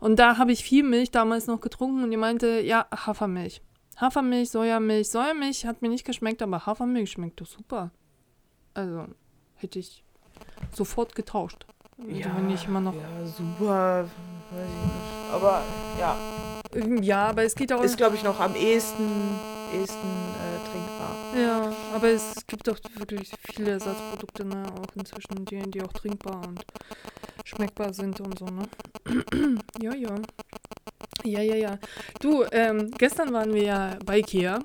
Und da habe ich viel Milch damals noch getrunken und die meinte, ja, Hafermilch. Hafermilch, Sojamilch. Sojamilch hat mir nicht geschmeckt, aber Hafermilch schmeckt doch super. Also hätte ich sofort getauscht. Ja, wenn ich immer noch. Ja, super. Weiß ich nicht. Aber ja. Ja, aber es geht auch. Ist, glaube ich, noch am ehesten, ehesten äh, trinkbar. Ja, aber es gibt doch wirklich viele Ersatzprodukte, ne? Auch inzwischen, die, die auch trinkbar und schmeckbar sind und so, ne? ja, ja. Ja, ja, ja. Du, ähm, gestern waren wir ja bei Ikea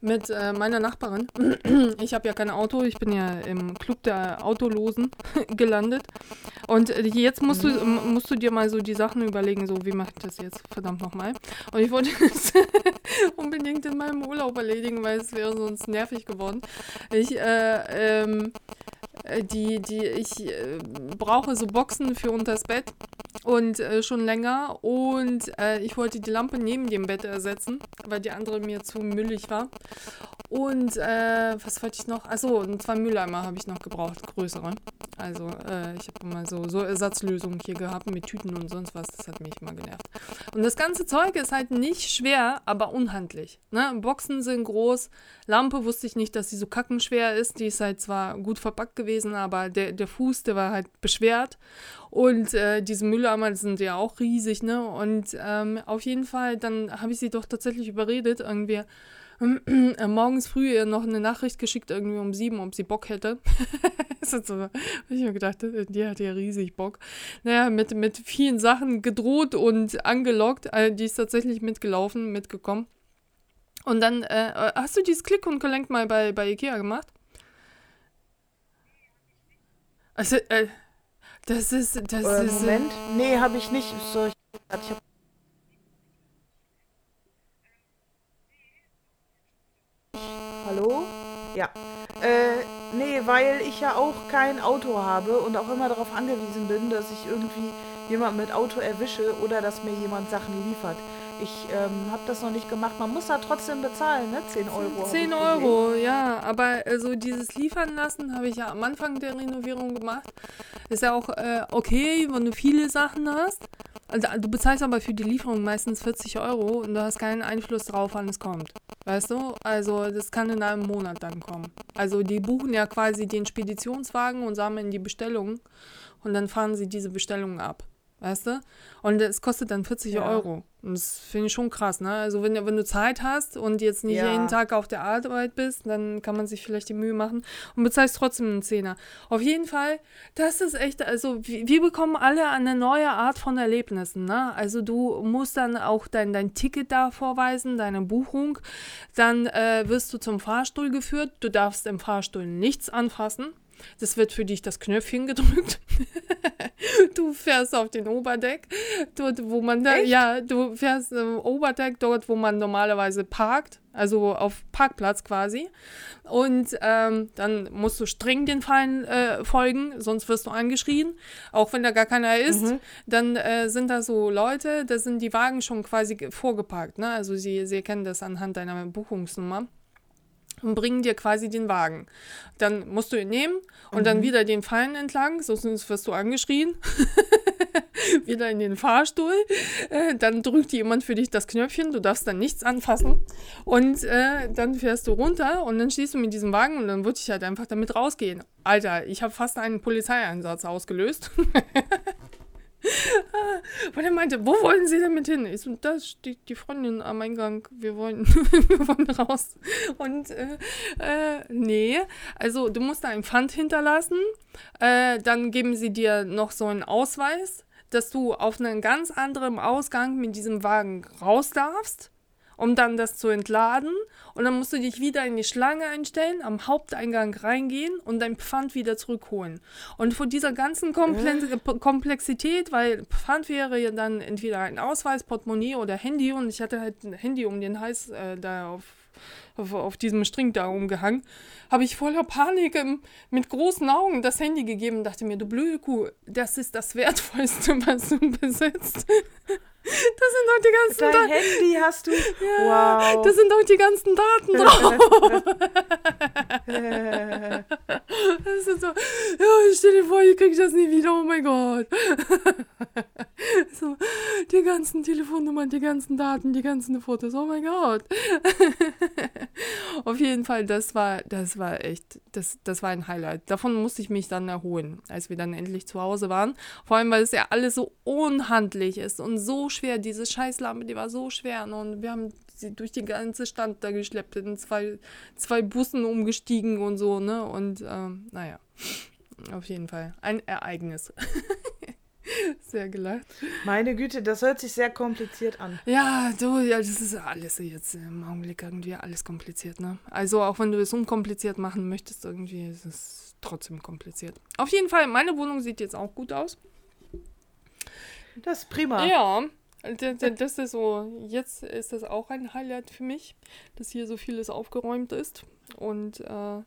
mit äh, meiner Nachbarin. ich habe ja kein Auto, ich bin ja im Club der Autolosen gelandet. Und äh, jetzt musst du, mhm. musst du dir mal so die Sachen überlegen, so wie mache ich das jetzt, verdammt nochmal. Und ich wollte das unbedingt in meinem Urlaub erledigen, weil es wäre sonst nervig geworden. Ich, äh, ähm, äh, die, die, ich äh, brauche so Boxen für unters Bett und äh, schon länger und äh, ich wollte die Lampe neben dem Bett ersetzen, weil die andere mir zu müllig war. Und äh, was wollte ich noch? Achso, zwei Mülleimer habe ich noch gebraucht, größere. Also äh, ich habe mal so, so Ersatzlösungen hier gehabt mit Tüten und sonst was. Das hat mich immer genervt. Und das ganze Zeug ist halt nicht schwer, aber unhandlich. Ne? Boxen sind groß. Lampe wusste ich nicht, dass sie so kackenschwer ist. Die ist halt zwar gut verpackt gewesen, aber der, der Fuß, der war halt beschwert. Und äh, diese Mülleimer sind ja auch riesig, ne? Und ähm, auf jeden Fall, dann habe ich sie doch tatsächlich überredet, irgendwie äh, morgens früh ihr noch eine Nachricht geschickt, irgendwie um sieben, ob sie Bock hätte. so, ich mir gedacht, äh, die hat ja riesig Bock. Naja, mit, mit vielen Sachen gedroht und angelockt. Also die ist tatsächlich mitgelaufen, mitgekommen. Und dann, äh, äh, hast du dieses Click und Collect mal bei, bei Ikea gemacht? Also, äh, das ist, das äh, ist. Moment. Nee, habe ich nicht. So, ich, ich hab Hallo? Ja. Äh, nee, weil ich ja auch kein Auto habe und auch immer darauf angewiesen bin, dass ich irgendwie jemand mit Auto erwische oder dass mir jemand Sachen liefert. Ich ähm, habe das noch nicht gemacht. Man muss da trotzdem bezahlen, ne? 10 Euro. 10 Euro, ja. Aber also dieses Liefern lassen habe ich ja am Anfang der Renovierung gemacht. Ist ja auch äh, okay, wenn du viele Sachen hast. Also du bezahlst aber für die Lieferung meistens 40 Euro und du hast keinen Einfluss drauf, wann es kommt. Weißt du? Also das kann in einem Monat dann kommen. Also die buchen ja quasi den Speditionswagen und sammeln die Bestellungen und dann fahren sie diese Bestellungen ab. Weißt du? Und es kostet dann 40 ja. Euro. Und das finde ich schon krass, ne? Also wenn, wenn du Zeit hast und jetzt nicht ja. jeden Tag auf der Arbeit bist, dann kann man sich vielleicht die Mühe machen und bezahlst trotzdem einen Zehner. Auf jeden Fall, das ist echt, also wir bekommen alle eine neue Art von Erlebnissen, ne? Also du musst dann auch dein, dein Ticket da vorweisen, deine Buchung. Dann äh, wirst du zum Fahrstuhl geführt. Du darfst im Fahrstuhl nichts anfassen. Das wird für dich das Knöpfchen gedrückt. du fährst auf den Oberdeck, dort, wo man da, Echt? ja, du fährst im Oberdeck, dort, wo man normalerweise parkt, also auf Parkplatz quasi. Und ähm, dann musst du streng den Fallen äh, folgen, sonst wirst du angeschrien. Auch wenn da gar keiner ist, mhm. dann äh, sind da so Leute, da sind die Wagen schon quasi vorgeparkt. Ne? Also sie, sie erkennen das anhand deiner Buchungsnummer und bringen dir quasi den Wagen. Dann musst du ihn nehmen und mhm. dann wieder den Fallen entlang, sonst wirst du angeschrien. wieder in den Fahrstuhl. Äh, dann drückt jemand für dich das Knöpfchen, du darfst dann nichts anfassen. Und äh, dann fährst du runter und dann stehst du mit diesem Wagen und dann würde ich halt einfach damit rausgehen. Alter, ich habe fast einen Polizeieinsatz ausgelöst. Weil er meinte, wo wollen Sie damit hin? Ich so, da steht die Freundin am Eingang. Wir wollen, wir wollen raus. Und äh, äh, nee, also du musst da ein Pfand hinterlassen. Äh, dann geben sie dir noch so einen Ausweis, dass du auf einen ganz anderen Ausgang mit diesem Wagen raus darfst um dann das zu entladen. Und dann musst du dich wieder in die Schlange einstellen, am Haupteingang reingehen und dein Pfand wieder zurückholen. Und von dieser ganzen Komple äh? Komplexität, weil Pfand wäre ja dann entweder ein Ausweis, Portemonnaie oder Handy und ich hatte halt ein Handy um den Hals äh, da auf auf, auf diesem String da umgehangen, habe ich voller Panik im, mit großen Augen das Handy gegeben und dachte mir, du blöde Kuh, das ist das Wertvollste, was du besitzt. Das sind doch die ganzen Dein Daten. Handy hast du? Ja, wow. Das sind doch die ganzen Daten drauf. das ist so, ja, stell dir vor, ich krieg das nie wieder, oh mein Gott. so, die ganzen Telefonnummern, die ganzen Daten, die ganzen Fotos, oh mein Gott. Auf jeden Fall, das war, das war echt, das, das war ein Highlight. Davon musste ich mich dann erholen, als wir dann endlich zu Hause waren. Vor allem, weil es ja alles so unhandlich ist und so schwer. Diese Scheißlampe, die war so schwer. Und wir haben sie durch die ganze Stadt da geschleppt, in zwei, zwei Bussen umgestiegen und so, ne? Und ähm, naja, auf jeden Fall ein Ereignis. sehr gelacht. Meine Güte, das hört sich sehr kompliziert an. Ja, du, ja, das ist alles jetzt im Augenblick irgendwie alles kompliziert, ne? Also auch wenn du es unkompliziert machen möchtest, irgendwie ist es trotzdem kompliziert. Auf jeden Fall, meine Wohnung sieht jetzt auch gut aus. Das ist prima. Ja, das ist so, jetzt ist das auch ein Highlight für mich, dass hier so vieles aufgeräumt ist und äh,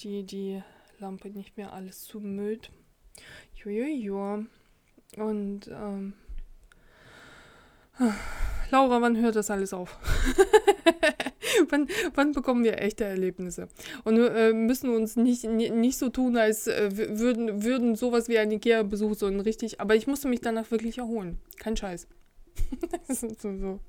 die, die Lampe nicht mehr alles zumüllt. Jojojo. Und ähm, Laura, wann hört das alles auf? wann, wann, bekommen wir echte Erlebnisse? Und äh, müssen uns nicht, nicht so tun, als äh, würden, würden sowas wie ein Ikea-Besuch so ein richtig. Aber ich musste mich danach wirklich erholen. Kein Scheiß. so, so.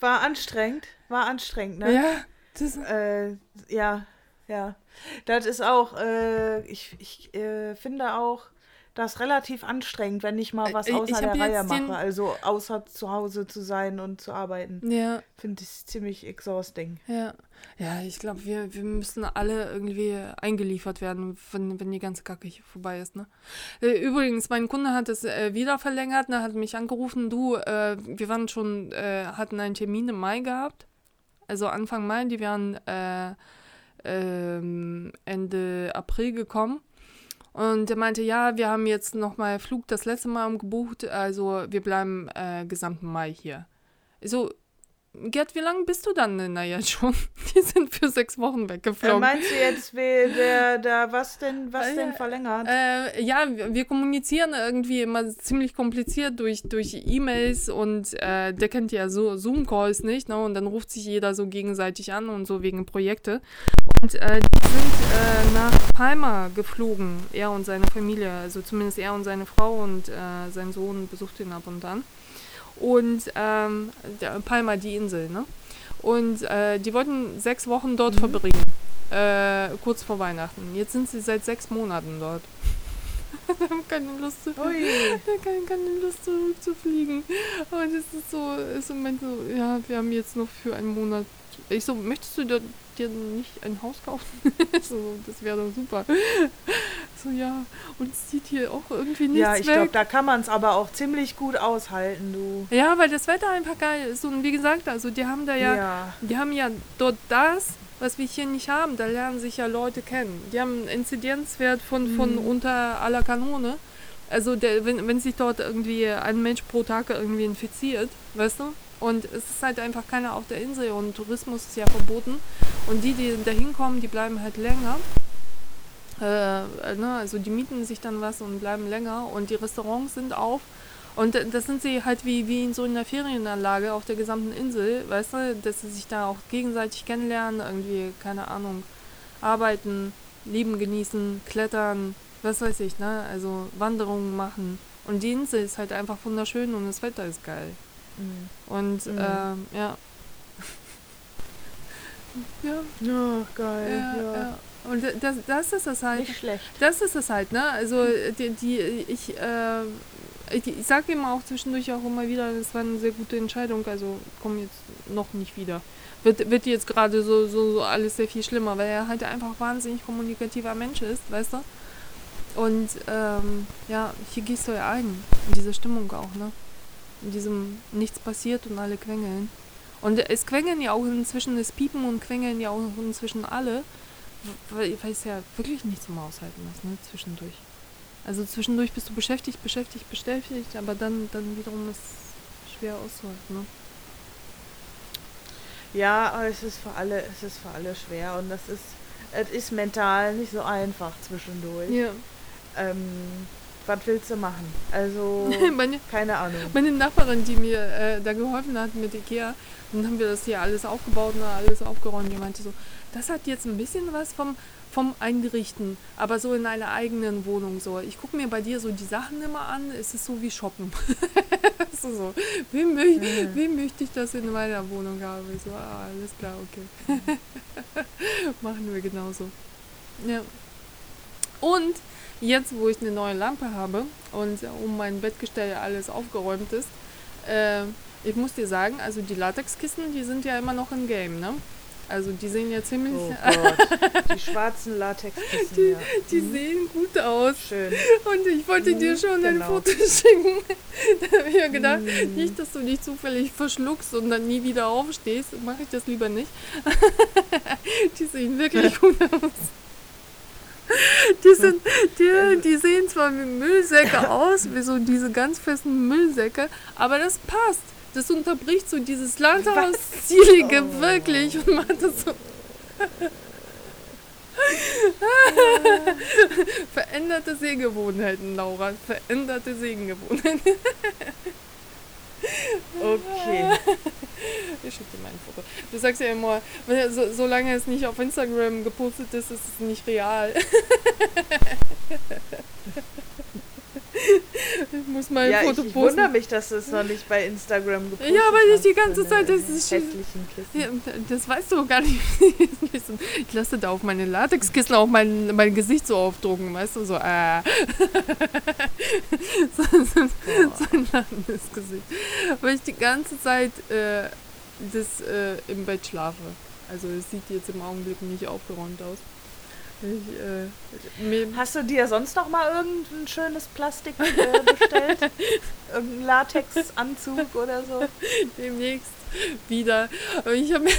War anstrengend. War anstrengend, ne? Ja. Das äh, ja, ja. Das ist auch, äh, ich, ich äh, finde auch, das relativ anstrengend, wenn ich mal was außer der Reihe mache. Also außer zu Hause zu sein und zu arbeiten. Ja. Finde ich ziemlich exhausting. Ja. Ja, ich glaube, wir, wir müssen alle irgendwie eingeliefert werden, wenn, wenn die ganze Kacke hier vorbei ist. Ne? Äh, übrigens, mein Kunde hat es äh, wieder verlängert, ne, hat mich angerufen, du, äh, wir waren schon, äh, hatten einen Termin im Mai gehabt. Also Anfang Mai, die wären äh, ähm, Ende April gekommen. Und er meinte, ja, wir haben jetzt nochmal Flug das letzte Mal umgebucht, also wir bleiben äh, gesamten Mai hier. So, Gerd, wie lange bist du dann denn da jetzt schon? Die sind für sechs Wochen weggeflogen. Äh, meinst du jetzt, wer, wer da was denn, was äh, denn verlängert? Äh, ja, wir, wir, kommunizieren irgendwie immer ziemlich kompliziert durch, durch E-Mails und äh, der kennt ja so Zoom-Calls nicht, ne? Und dann ruft sich jeder so gegenseitig an und so wegen Projekte. Und äh, die sind äh, nach Palma geflogen, er und seine Familie, also zumindest er und seine Frau und sein Sohn besucht ihn ab und an und ähm, Palma, die Insel, ne? Und äh, die wollten sechs Wochen dort mhm. verbringen, äh, kurz vor Weihnachten. Jetzt sind sie seit sechs Monaten dort. haben keine Lust, zu, keine, keine Lust zurückzufliegen. Aber das ist so, ist im Moment so, ja, wir haben jetzt noch für einen Monat. Ich so, möchtest du dir nicht ein Haus kaufen? so, das wäre doch super. So, ja, und es sieht hier auch irgendwie nichts Ja, ich glaube, da kann man es aber auch ziemlich gut aushalten, du. Ja, weil das Wetter einfach geil ist. Und wie gesagt, also die haben da ja, ja. die haben ja dort das, was wir hier nicht haben. Da lernen sich ja Leute kennen. Die haben einen Inzidenzwert von, mhm. von unter aller Kanone. Also der, wenn, wenn sich dort irgendwie ein Mensch pro Tag irgendwie infiziert, weißt du? Und es ist halt einfach keiner auf der Insel und Tourismus ist ja verboten. Und die, die da hinkommen, die bleiben halt länger. Äh, ne, also die mieten sich dann was und bleiben länger und die Restaurants sind auf. Und das sind sie halt wie, wie in so einer Ferienanlage auf der gesamten Insel, weißt du, dass sie sich da auch gegenseitig kennenlernen, irgendwie, keine Ahnung, arbeiten, Leben genießen, klettern, was weiß ich, ne? Also Wanderungen machen. Und die Insel ist halt einfach wunderschön und das Wetter ist geil. Mhm. Und mhm. Ähm, ja. ja. Ja, geil. Ja, ja. ja. Und das, das ist es halt. Nicht schlecht. Das ist es halt, ne? Also die, die ich, äh, ich, ich sage ihm auch zwischendurch auch immer wieder, das war eine sehr gute Entscheidung, also komme jetzt noch nicht wieder. Wird, wird jetzt gerade so, so, so alles sehr viel schlimmer, weil er halt einfach wahnsinnig kommunikativer Mensch ist, weißt du? Und ähm, ja, hier gehst du ja ein, in diese Stimmung auch, ne? In diesem nichts passiert und alle quengeln. Und es quengeln ja auch inzwischen, es piepen und quengeln ja auch inzwischen alle weil, weil es ja wirklich nicht zum Aushalten ist, ne, zwischendurch. Also zwischendurch bist du beschäftigt, beschäftigt, beschäftigt, aber dann, dann wiederum ist es schwer auszuhalten, ne? Ja, aber es ist für alle, es ist für alle schwer und das ist, es ist mental nicht so einfach zwischendurch. Ja. Ähm, was willst du machen? Also, meine, keine Ahnung. Meine Nachbarin, die mir äh, da geholfen hat mit Ikea, dann haben wir das hier alles aufgebaut und alles aufgeräumt, die meinte so, das hat jetzt ein bisschen was vom, vom Einrichten, aber so in einer eigenen Wohnung so. Ich gucke mir bei dir so die Sachen immer an, es ist so wie Shoppen. so, so. Wie, mö mhm. wie möchte ich das in meiner Wohnung haben? Ich so, ah, alles klar, okay. Machen wir genauso. Ja. Und jetzt, wo ich eine neue Lampe habe und um mein Bettgestell alles aufgeräumt ist, äh, ich muss dir sagen, also die Latexkissen, die sind ja immer noch im Game, ne? Also die sehen ja ziemlich... Oh Gott, die schwarzen Latexkissen, Die, ja. die mhm. sehen gut aus. Schön. Und ich wollte mhm, dir schon genau. ein Foto schicken. da habe ich mir gedacht, mhm. nicht, dass du dich zufällig verschluckst und dann nie wieder aufstehst. Mache ich das lieber nicht. die sehen wirklich gut aus. Die, sind, die, die sehen zwar wie Müllsäcke aus, wie so diese ganz festen Müllsäcke, aber das passt. Das unterbricht so dieses Landhauszielige oh. wirklich und macht das so. Veränderte Sehgewohnheiten, Laura. Veränderte Sehgewohnheiten. Okay. Ich schicke dir mal Foto. Du sagst ja immer, so, solange es nicht auf Instagram gepostet ist, ist es nicht real. Ich muss mal ein ja, Foto ich, ich wundere mich, dass es noch nicht bei Instagram gepostet Ja, weil ich die ganze Zeit das ist. Ja, das weißt du gar nicht. Ich lasse da auf meine Latexkissen auch mein, mein Gesicht so aufdrucken, weißt du, so äh. so, so, so ein langes Gesicht. Weil ich die ganze Zeit äh, das äh, im Bett schlafe. Also es sieht jetzt im Augenblick nicht aufgeräumt aus. Ich, äh, Hast du dir sonst noch mal irgendein schönes Plastik äh, bestellt? Irgendein Latexanzug oder so? Demnächst wieder. Ich habe mir.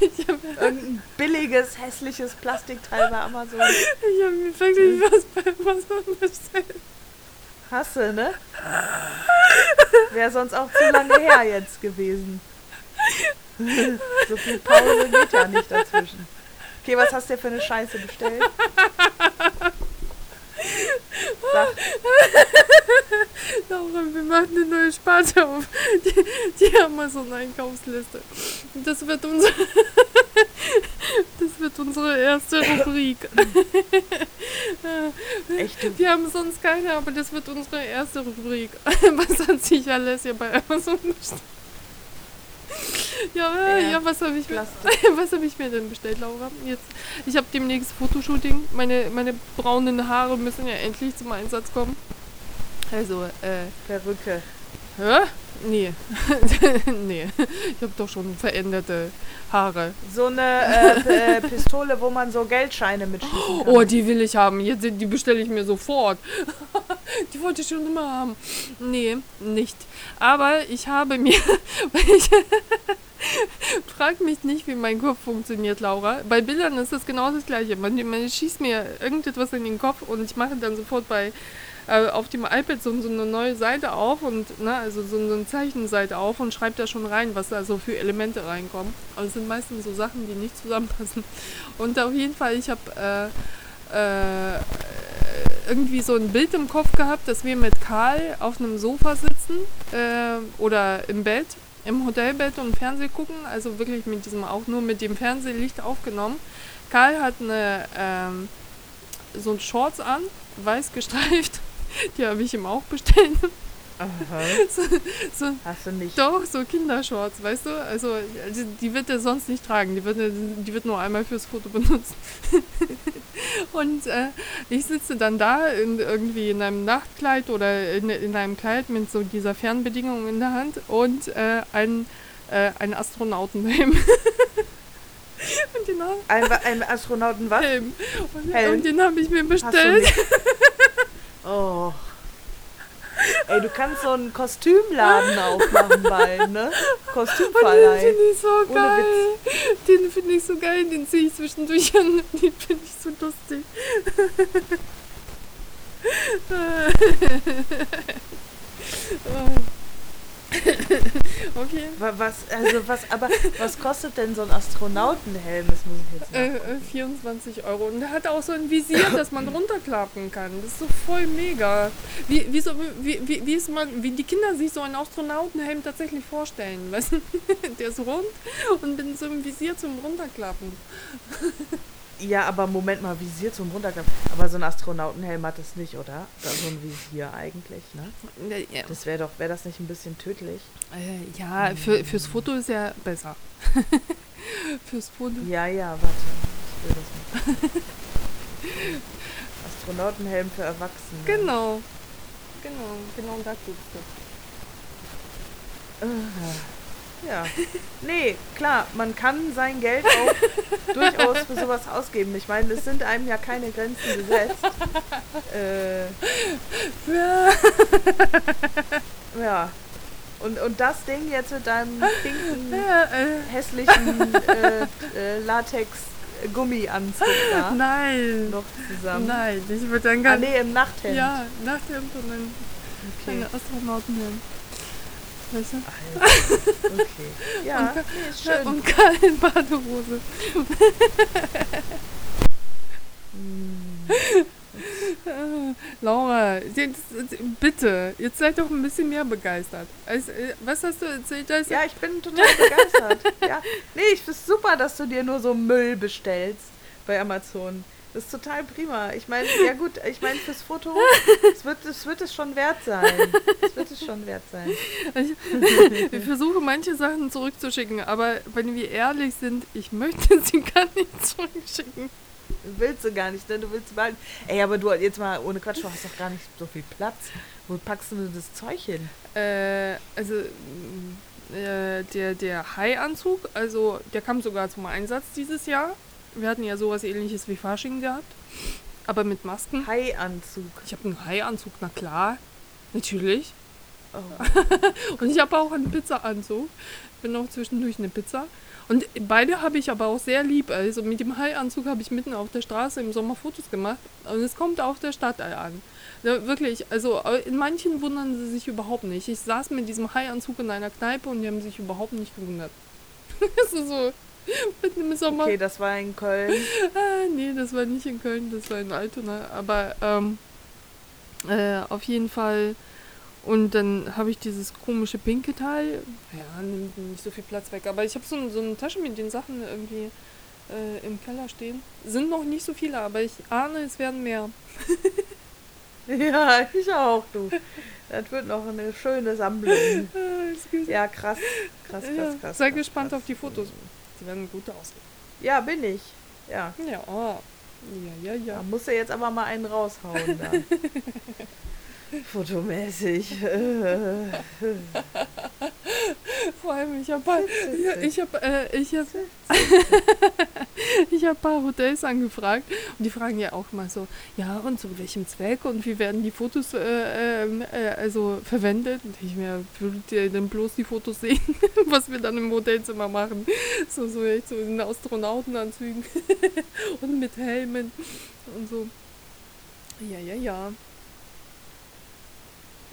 ich hab Irgendein billiges, hässliches Plastikteil bei Amazon. Ich habe mir wirklich was bei Amazon bestellt. Hast du, ne? Wäre sonst auch zu lange her jetzt gewesen. so viel Pause geht ja nicht dazwischen. Okay, was hast du dir für eine Scheiße bestellt? Laura, wir machen eine neue Sparte auf. Die, die Amazon-Einkaufsliste. Das wird unsere. Das wird unsere erste Rubrik. Echt? Wir haben sonst keine, aber das wird unsere erste Rubrik. Was hat sich alles hier bei Amazon bestellt? Ja, ja, ja, was habe ich, hab ich mir denn bestellt, Laura? Jetzt, ich habe demnächst Fotoshooting. Meine, meine braunen Haare müssen ja endlich zum Einsatz kommen. Also, äh. Perücke. Hä? Nee. nee. Ich habe doch schon veränderte Haare. So eine äh, äh, Pistole, wo man so Geldscheine mitschießen kann. Oh, die will ich haben. Jetzt, die bestelle ich mir sofort. die wollte ich schon immer haben. Nee, nicht. Aber ich habe mir. Frag mich nicht, wie mein Kopf funktioniert, Laura. Bei Bildern ist das genau das Gleiche. Man, man schießt mir irgendetwas in den Kopf und ich mache dann sofort bei äh, auf dem iPad so, so, eine neue Seite auf und ne, also so, so eine Zeichenseite auf und schreibt da schon rein, was da so für Elemente reinkommen. Aber es sind meistens so Sachen, die nicht zusammenpassen. Und auf jeden Fall, ich habe äh, äh, irgendwie so ein Bild im Kopf gehabt, dass wir mit Karl auf einem Sofa sitzen äh, oder im Bett, im Hotelbett und Fernseh gucken. Also wirklich mit diesem, auch nur mit dem Fernsehlicht aufgenommen. Karl hat eine, ähm, so ein Shorts an, weiß gestreift Die habe ich ihm auch bestellt. So, so, Hast du nicht? Doch, so Kindershorts, weißt du? Also, also die wird er sonst nicht tragen. Die wird, die wird nur einmal fürs Foto benutzen. und äh, ich sitze dann da in, irgendwie in einem Nachtkleid oder in, in einem Kleid mit so dieser Fernbedingung in der Hand und äh, ein, äh, ein Astronautenhelm. und den ein, ein Astronauten was? Helm. Und, Helm. und den habe ich mir bestellt. Oh. Ey, du kannst so einen Kostümladen aufmachen bald, ne? Kostümverleih. Den finde ich so geil. Den finde ich so geil, den sehe ich zwischendurch an. Den finde ich so lustig. oh. okay. Was, also was, aber was kostet denn so ein Astronautenhelm? Das muss ich jetzt äh, 24 äh, Euro. Und der hat auch so ein Visier, das man runterklappen kann. Das ist so voll mega. Wie, wie, so, wie, wie, wie, ist man, wie die Kinder sich so einen Astronautenhelm tatsächlich vorstellen. Weißt? Der ist rund und mit so einem Visier zum Runterklappen. Ja, aber Moment mal, Visier zum Runterklappen. Aber so ein Astronautenhelm hat es nicht, oder? So ein Visier eigentlich, ne? Ja. Das wäre doch, wäre das nicht ein bisschen tödlich? Äh, ja, für, fürs Foto ist ja besser. fürs Foto. Ja, ja, warte. Ich will das nicht. Astronautenhelm für Erwachsene. Genau. Genau, genau da guckst du. Uh, ja. Nee, klar, man kann sein Geld auch durchaus für sowas ausgeben. Ich meine, es sind einem ja keine Grenzen gesetzt. Äh, ja. Und, und das Ding jetzt mit deinem pinken, äh. hässlichen äh, äh, Latex Gummianzug da. Nein. Noch zusammen. Nein, ich würde dann gar ah, nee, im Nachthemd. Ja, Nachthemd und dann okay. eine Astronautenhemd. Weißt du? Alter. Okay. Ja, und, nee, ist schön. Und keine Badehose. mm. Laura, jetzt, bitte, jetzt seid doch ein bisschen mehr begeistert. Also, was hast du erzählt? Also ja, ich bin total begeistert. ja. Nee, ich finde super, dass du dir nur so Müll bestellst bei Amazon. Das ist total prima. Ich meine, ja gut, ich meine fürs Foto, es wird, es wird es schon wert sein. Es wird es schon wert sein. Ich, ich versuche manche Sachen zurückzuschicken, aber wenn wir ehrlich sind, ich möchte sie gar nicht zurückschicken. Willst du gar nicht, denn du willst behalten. Ey, aber du, jetzt mal ohne Quatsch, du hast doch gar nicht so viel Platz. Wo packst du das Zeug hin? Äh, also, äh, der, der Hai-Anzug, also, der kam sogar zum Einsatz dieses Jahr. Wir hatten ja sowas ähnliches wie Fasching gehabt. Aber mit Masken. Hai-Anzug. Ich habe einen Hai-Anzug, na klar. Natürlich. Oh. Und ich habe auch einen Pizza-Anzug. Bin auch zwischendurch eine Pizza. Und beide habe ich aber auch sehr lieb. Also mit dem Haianzug habe ich mitten auf der Straße im Sommer Fotos gemacht. Und es kommt auf der Stadt an. Ja, wirklich, also in manchen wundern sie sich überhaupt nicht. Ich saß mit diesem Haianzug in einer Kneipe und die haben sich überhaupt nicht gewundert. das ist so mitten im Sommer. Okay, das war in Köln. ah, nee, das war nicht in Köln, das war in Altona. Aber ähm, äh, auf jeden Fall und dann habe ich dieses komische pinke Teil. Ja, nimmt nicht so viel Platz weg. Aber ich habe so, so eine Tasche mit den Sachen irgendwie äh, im Keller stehen. Sind noch nicht so viele, aber ich ahne, es werden mehr. ja, ich auch, du. Das wird noch eine schöne Sammlung. ja, krass. Krass, krass, ja, krass. Sei krass, gespannt krass. auf die Fotos. Die werden gut aussehen. Ja, bin ich. Ja. Ja, oh. ja, ja, ja. Da muss er jetzt aber mal einen raushauen. Da. Fotomäßig. Vor allem, ich habe ich hab, äh, ich hab, ich hab paar Hotels angefragt und die fragen ja auch mal so, ja und zu welchem Zweck und wie werden die Fotos äh, ähm, äh, also verwendet? Und ich mir, würdet ihr denn bloß die Fotos sehen, was wir dann im Hotelzimmer machen? So, so echt so in Astronautenanzügen und mit Helmen und so. Ja, ja, ja.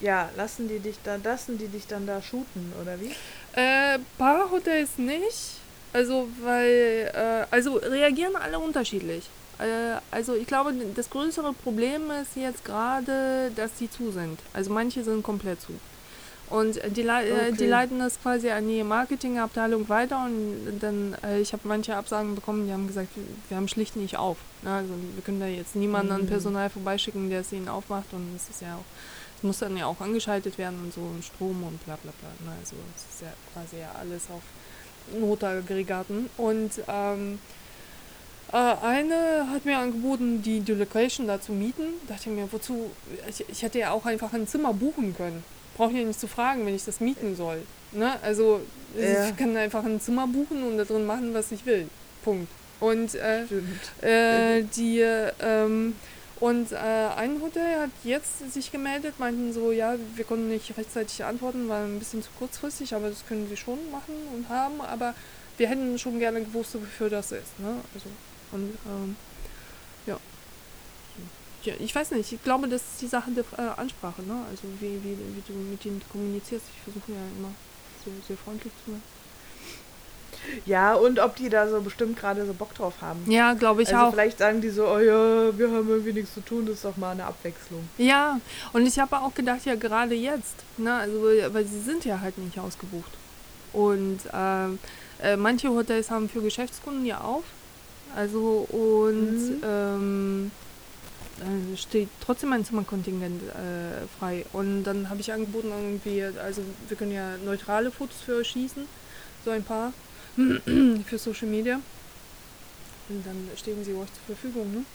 Ja, lassen die dich dann, lassen die dich dann da shooten, oder wie? Äh, Barhotels nicht. Also, weil, äh, also reagieren alle unterschiedlich. Äh, also ich glaube, das größere Problem ist jetzt gerade, dass die zu sind. Also manche sind komplett zu. Und die, Le äh, okay. die leiten das quasi an die Marketingabteilung weiter und dann, äh, ich habe manche Absagen bekommen, die haben gesagt, wir haben schlicht nicht auf. Ne? Also wir können da jetzt niemanden mhm. an Personal vorbeischicken, der es ihnen aufmacht und das ist ja auch muss dann ja auch angeschaltet werden und so und Strom und bla bla bla. Ne? Also es ist ja quasi ja alles auf Notaggregaten. Und ähm, äh, eine hat mir angeboten, die, die Location da zu mieten. Dachte ich mir, wozu? Ich, ich hätte ja auch einfach ein Zimmer buchen können. Brauche ich ja nicht zu fragen, wenn ich das mieten soll. Ne? Also ja. ich kann einfach ein Zimmer buchen und da drin machen, was ich will. Punkt. Und äh, äh, die ähm, und äh, ein Hotel hat jetzt sich gemeldet, meinten so, ja, wir konnten nicht rechtzeitig antworten, war ein bisschen zu kurzfristig, aber das können sie schon machen und haben, aber wir hätten schon gerne gewusst, wofür das ist. Ne? Also, und ähm, ja. ja. Ich weiß nicht, ich glaube, das ist die Sache der äh, Ansprache, ne? Also wie, wie, wie du mit ihnen kommunizierst. Ich versuche ja immer so sehr freundlich zu sein. Ja, und ob die da so bestimmt gerade so Bock drauf haben. Ja, glaube ich also auch. Vielleicht sagen die so, oh ja, wir haben irgendwie nichts zu tun, das ist doch mal eine Abwechslung. Ja, und ich habe auch gedacht, ja, gerade jetzt, ne, also, weil sie sind ja halt nicht ausgebucht. Und äh, äh, manche Hotels haben für Geschäftskunden ja auf. Also und mhm. ähm, dann steht trotzdem ein Zimmerkontingent äh, frei. Und dann habe ich angeboten, irgendwie, also wir können ja neutrale Fotos für euch schießen, so ein paar, für Social Media. Und dann stehen sie euch zur Verfügung. Ne?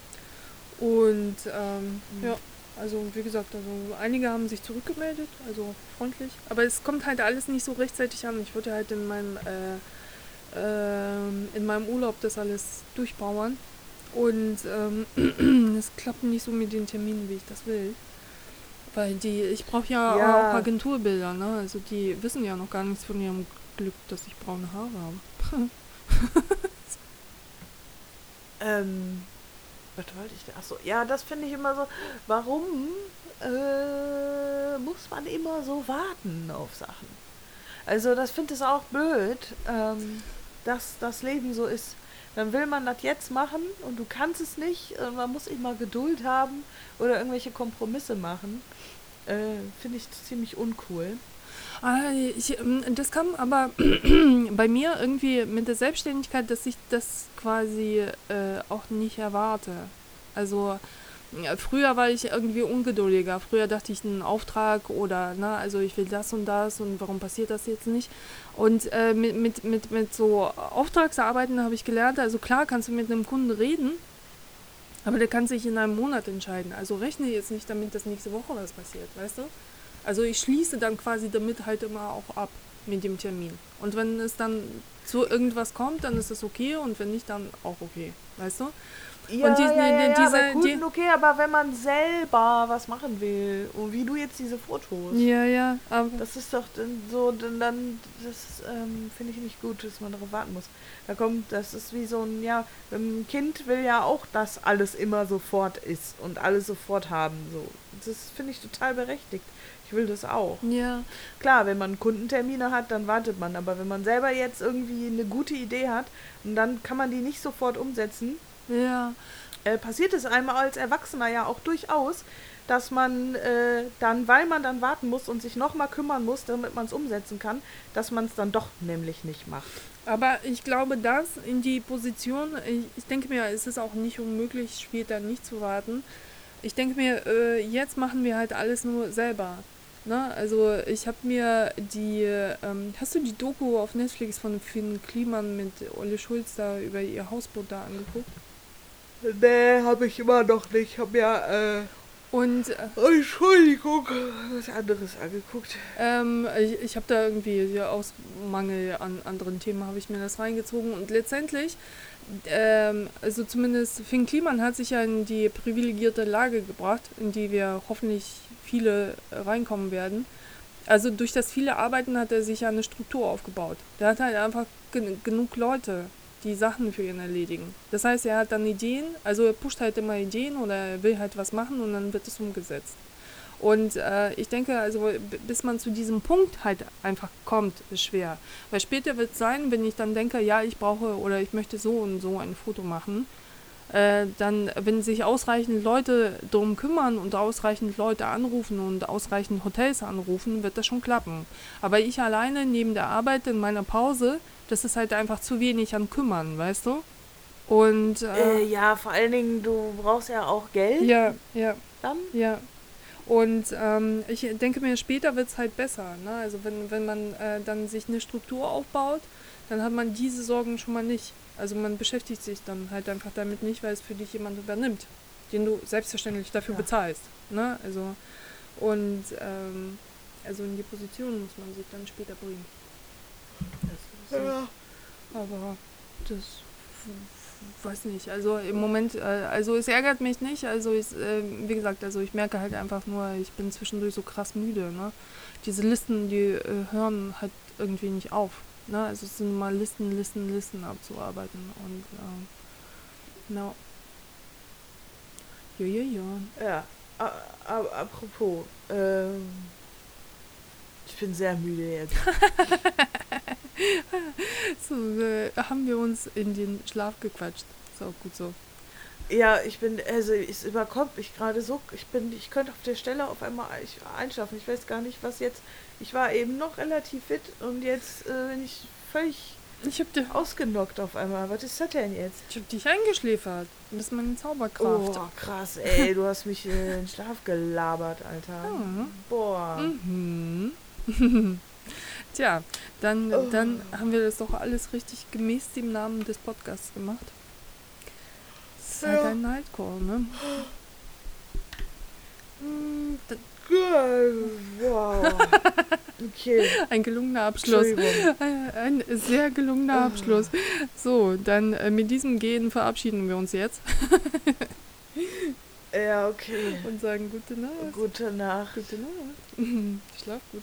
Und ähm, mhm. ja, also wie gesagt, also einige haben sich zurückgemeldet, also freundlich. Aber es kommt halt alles nicht so rechtzeitig an. Ich würde halt in meinem, äh, äh, in meinem Urlaub das alles durchbauern. Und ähm, es klappt nicht so mit den Terminen, wie ich das will. Weil die, ich brauche ja, ja, auch Agenturbilder, ne? Also die wissen ja noch gar nichts von ihrem Glück, dass ich braune Haare habe. ähm, was wollte ich da? Achso, ja, das finde ich immer so. Warum äh, muss man immer so warten auf Sachen? Also, das finde ich auch blöd, ähm, dass das Leben so ist. Dann will man das jetzt machen und du kannst es nicht. Man muss immer Geduld haben oder irgendwelche Kompromisse machen. Äh, finde ich ziemlich uncool. Ah, ich, ähm, das kam aber bei mir irgendwie mit der Selbstständigkeit, dass ich das quasi äh, auch nicht erwarte. Also früher war ich irgendwie ungeduldiger. Früher dachte ich einen Auftrag oder, ne, also ich will das und das und warum passiert das jetzt nicht? Und äh, mit, mit, mit, mit so Auftragsarbeiten habe ich gelernt, also klar kannst du mit einem Kunden reden, aber der kann sich in einem Monat entscheiden. Also rechne jetzt nicht damit, dass nächste Woche was passiert, weißt du? Also ich schließe dann quasi damit halt immer auch ab mit dem Termin. Und wenn es dann zu irgendwas kommt, dann ist es okay und wenn nicht, dann auch okay, weißt du? Ja, und die, ja, ja, ja, diese, Kunden die, okay, aber wenn man selber was machen will, und wie du jetzt diese Fotos. Ja, ja, aber. Das ist doch so, dann, das ähm, finde ich nicht gut, dass man darauf warten muss. Da kommt, das ist wie so ein, ja, ein Kind will ja auch, dass alles immer sofort ist und alles sofort haben, so. Das finde ich total berechtigt. Ich will das auch. Ja. Klar, wenn man Kundentermine hat, dann wartet man. Aber wenn man selber jetzt irgendwie eine gute Idee hat und dann kann man die nicht sofort umsetzen, ja. Äh, passiert es einmal als Erwachsener ja auch durchaus, dass man äh, dann, weil man dann warten muss und sich nochmal kümmern muss, damit man es umsetzen kann, dass man es dann doch nämlich nicht macht. Aber ich glaube, dass in die Position, ich, ich denke mir, es ist auch nicht unmöglich, später nicht zu warten. Ich denke mir, äh, jetzt machen wir halt alles nur selber. Ne? Also ich habe mir die, ähm, hast du die Doku auf Netflix von Finn Kliman mit Olle Schulz da über ihr Hausboot da angeguckt? Nee, habe ich immer noch nicht. Ich habe ja, äh, und äh, Entschuldigung, was anderes angeguckt. Ähm, ich, ich habe da irgendwie ja, aus Mangel an anderen Themen habe ich mir das reingezogen und letztendlich, ähm, also zumindest Finn Kliman hat sich ja in die privilegierte Lage gebracht, in die wir hoffentlich viele reinkommen werden. Also durch das viele Arbeiten hat er sich ja eine Struktur aufgebaut. Der hat halt einfach gen genug Leute, die Sachen für ihn erledigen. Das heißt, er hat dann Ideen, also er pusht halt immer Ideen oder er will halt was machen und dann wird es umgesetzt. Und äh, ich denke, also bis man zu diesem Punkt halt einfach kommt, ist schwer. Weil später wird es sein, wenn ich dann denke, ja, ich brauche oder ich möchte so und so ein Foto machen, äh, dann, wenn sich ausreichend Leute darum kümmern und ausreichend Leute anrufen und ausreichend Hotels anrufen, wird das schon klappen. Aber ich alleine neben der Arbeit in meiner Pause das ist halt einfach zu wenig an Kümmern, weißt du? Und äh, äh, ja, vor allen Dingen, du brauchst ja auch Geld. Ja, ja. Dann? Ja. Und ähm, ich denke mir, später wird es halt besser. Ne? Also wenn, wenn man äh, dann sich eine Struktur aufbaut, dann hat man diese Sorgen schon mal nicht. Also man beschäftigt sich dann halt einfach damit nicht, weil es für dich jemand übernimmt, den du selbstverständlich dafür ja. bezahlst. Ne? Also und ähm, also in die Position muss man sich dann später bringen. Ja. Aber das weiß nicht. Also im Moment, äh, also es ärgert mich nicht. Also ich, äh, wie gesagt, also ich merke halt einfach nur, ich bin zwischendurch so krass müde. Ne? Diese Listen, die äh, hören halt irgendwie nicht auf. Ne? Also es sind mal Listen, Listen, Listen abzuarbeiten. Und ähm, no. Ja, ja, ja. Ja, apropos, ähm, ich bin sehr müde jetzt. so äh, haben wir uns in den Schlaf gequatscht. Ist auch gut so. Ja, ich bin, also es überkommt mich gerade so. Ich bin, ich könnte auf der Stelle auf einmal einschlafen. Ich weiß gar nicht, was jetzt. Ich war eben noch relativ fit und jetzt äh, bin ich völlig Ich hab dir ausgenockt auf einmal. Was ist das denn jetzt? Ich hab dich eingeschläfert. Das ist meine Zauberkraft. Oh, krass, ey. Du hast mich in den Schlaf gelabert, Alter. Mhm. Boah. Mhm. Tja, dann, oh. dann haben wir das doch alles richtig gemäß dem Namen des Podcasts gemacht. Das ist ja. halt ein Nightcall, ne? Wow. Okay. Ein gelungener Abschluss. Ein, ein sehr gelungener oh. Abschluss. So, dann äh, mit diesem Gehen verabschieden wir uns jetzt. ja, okay. Und sagen gute Nacht. Gute Nacht. Gute Nacht. Schlaf gut.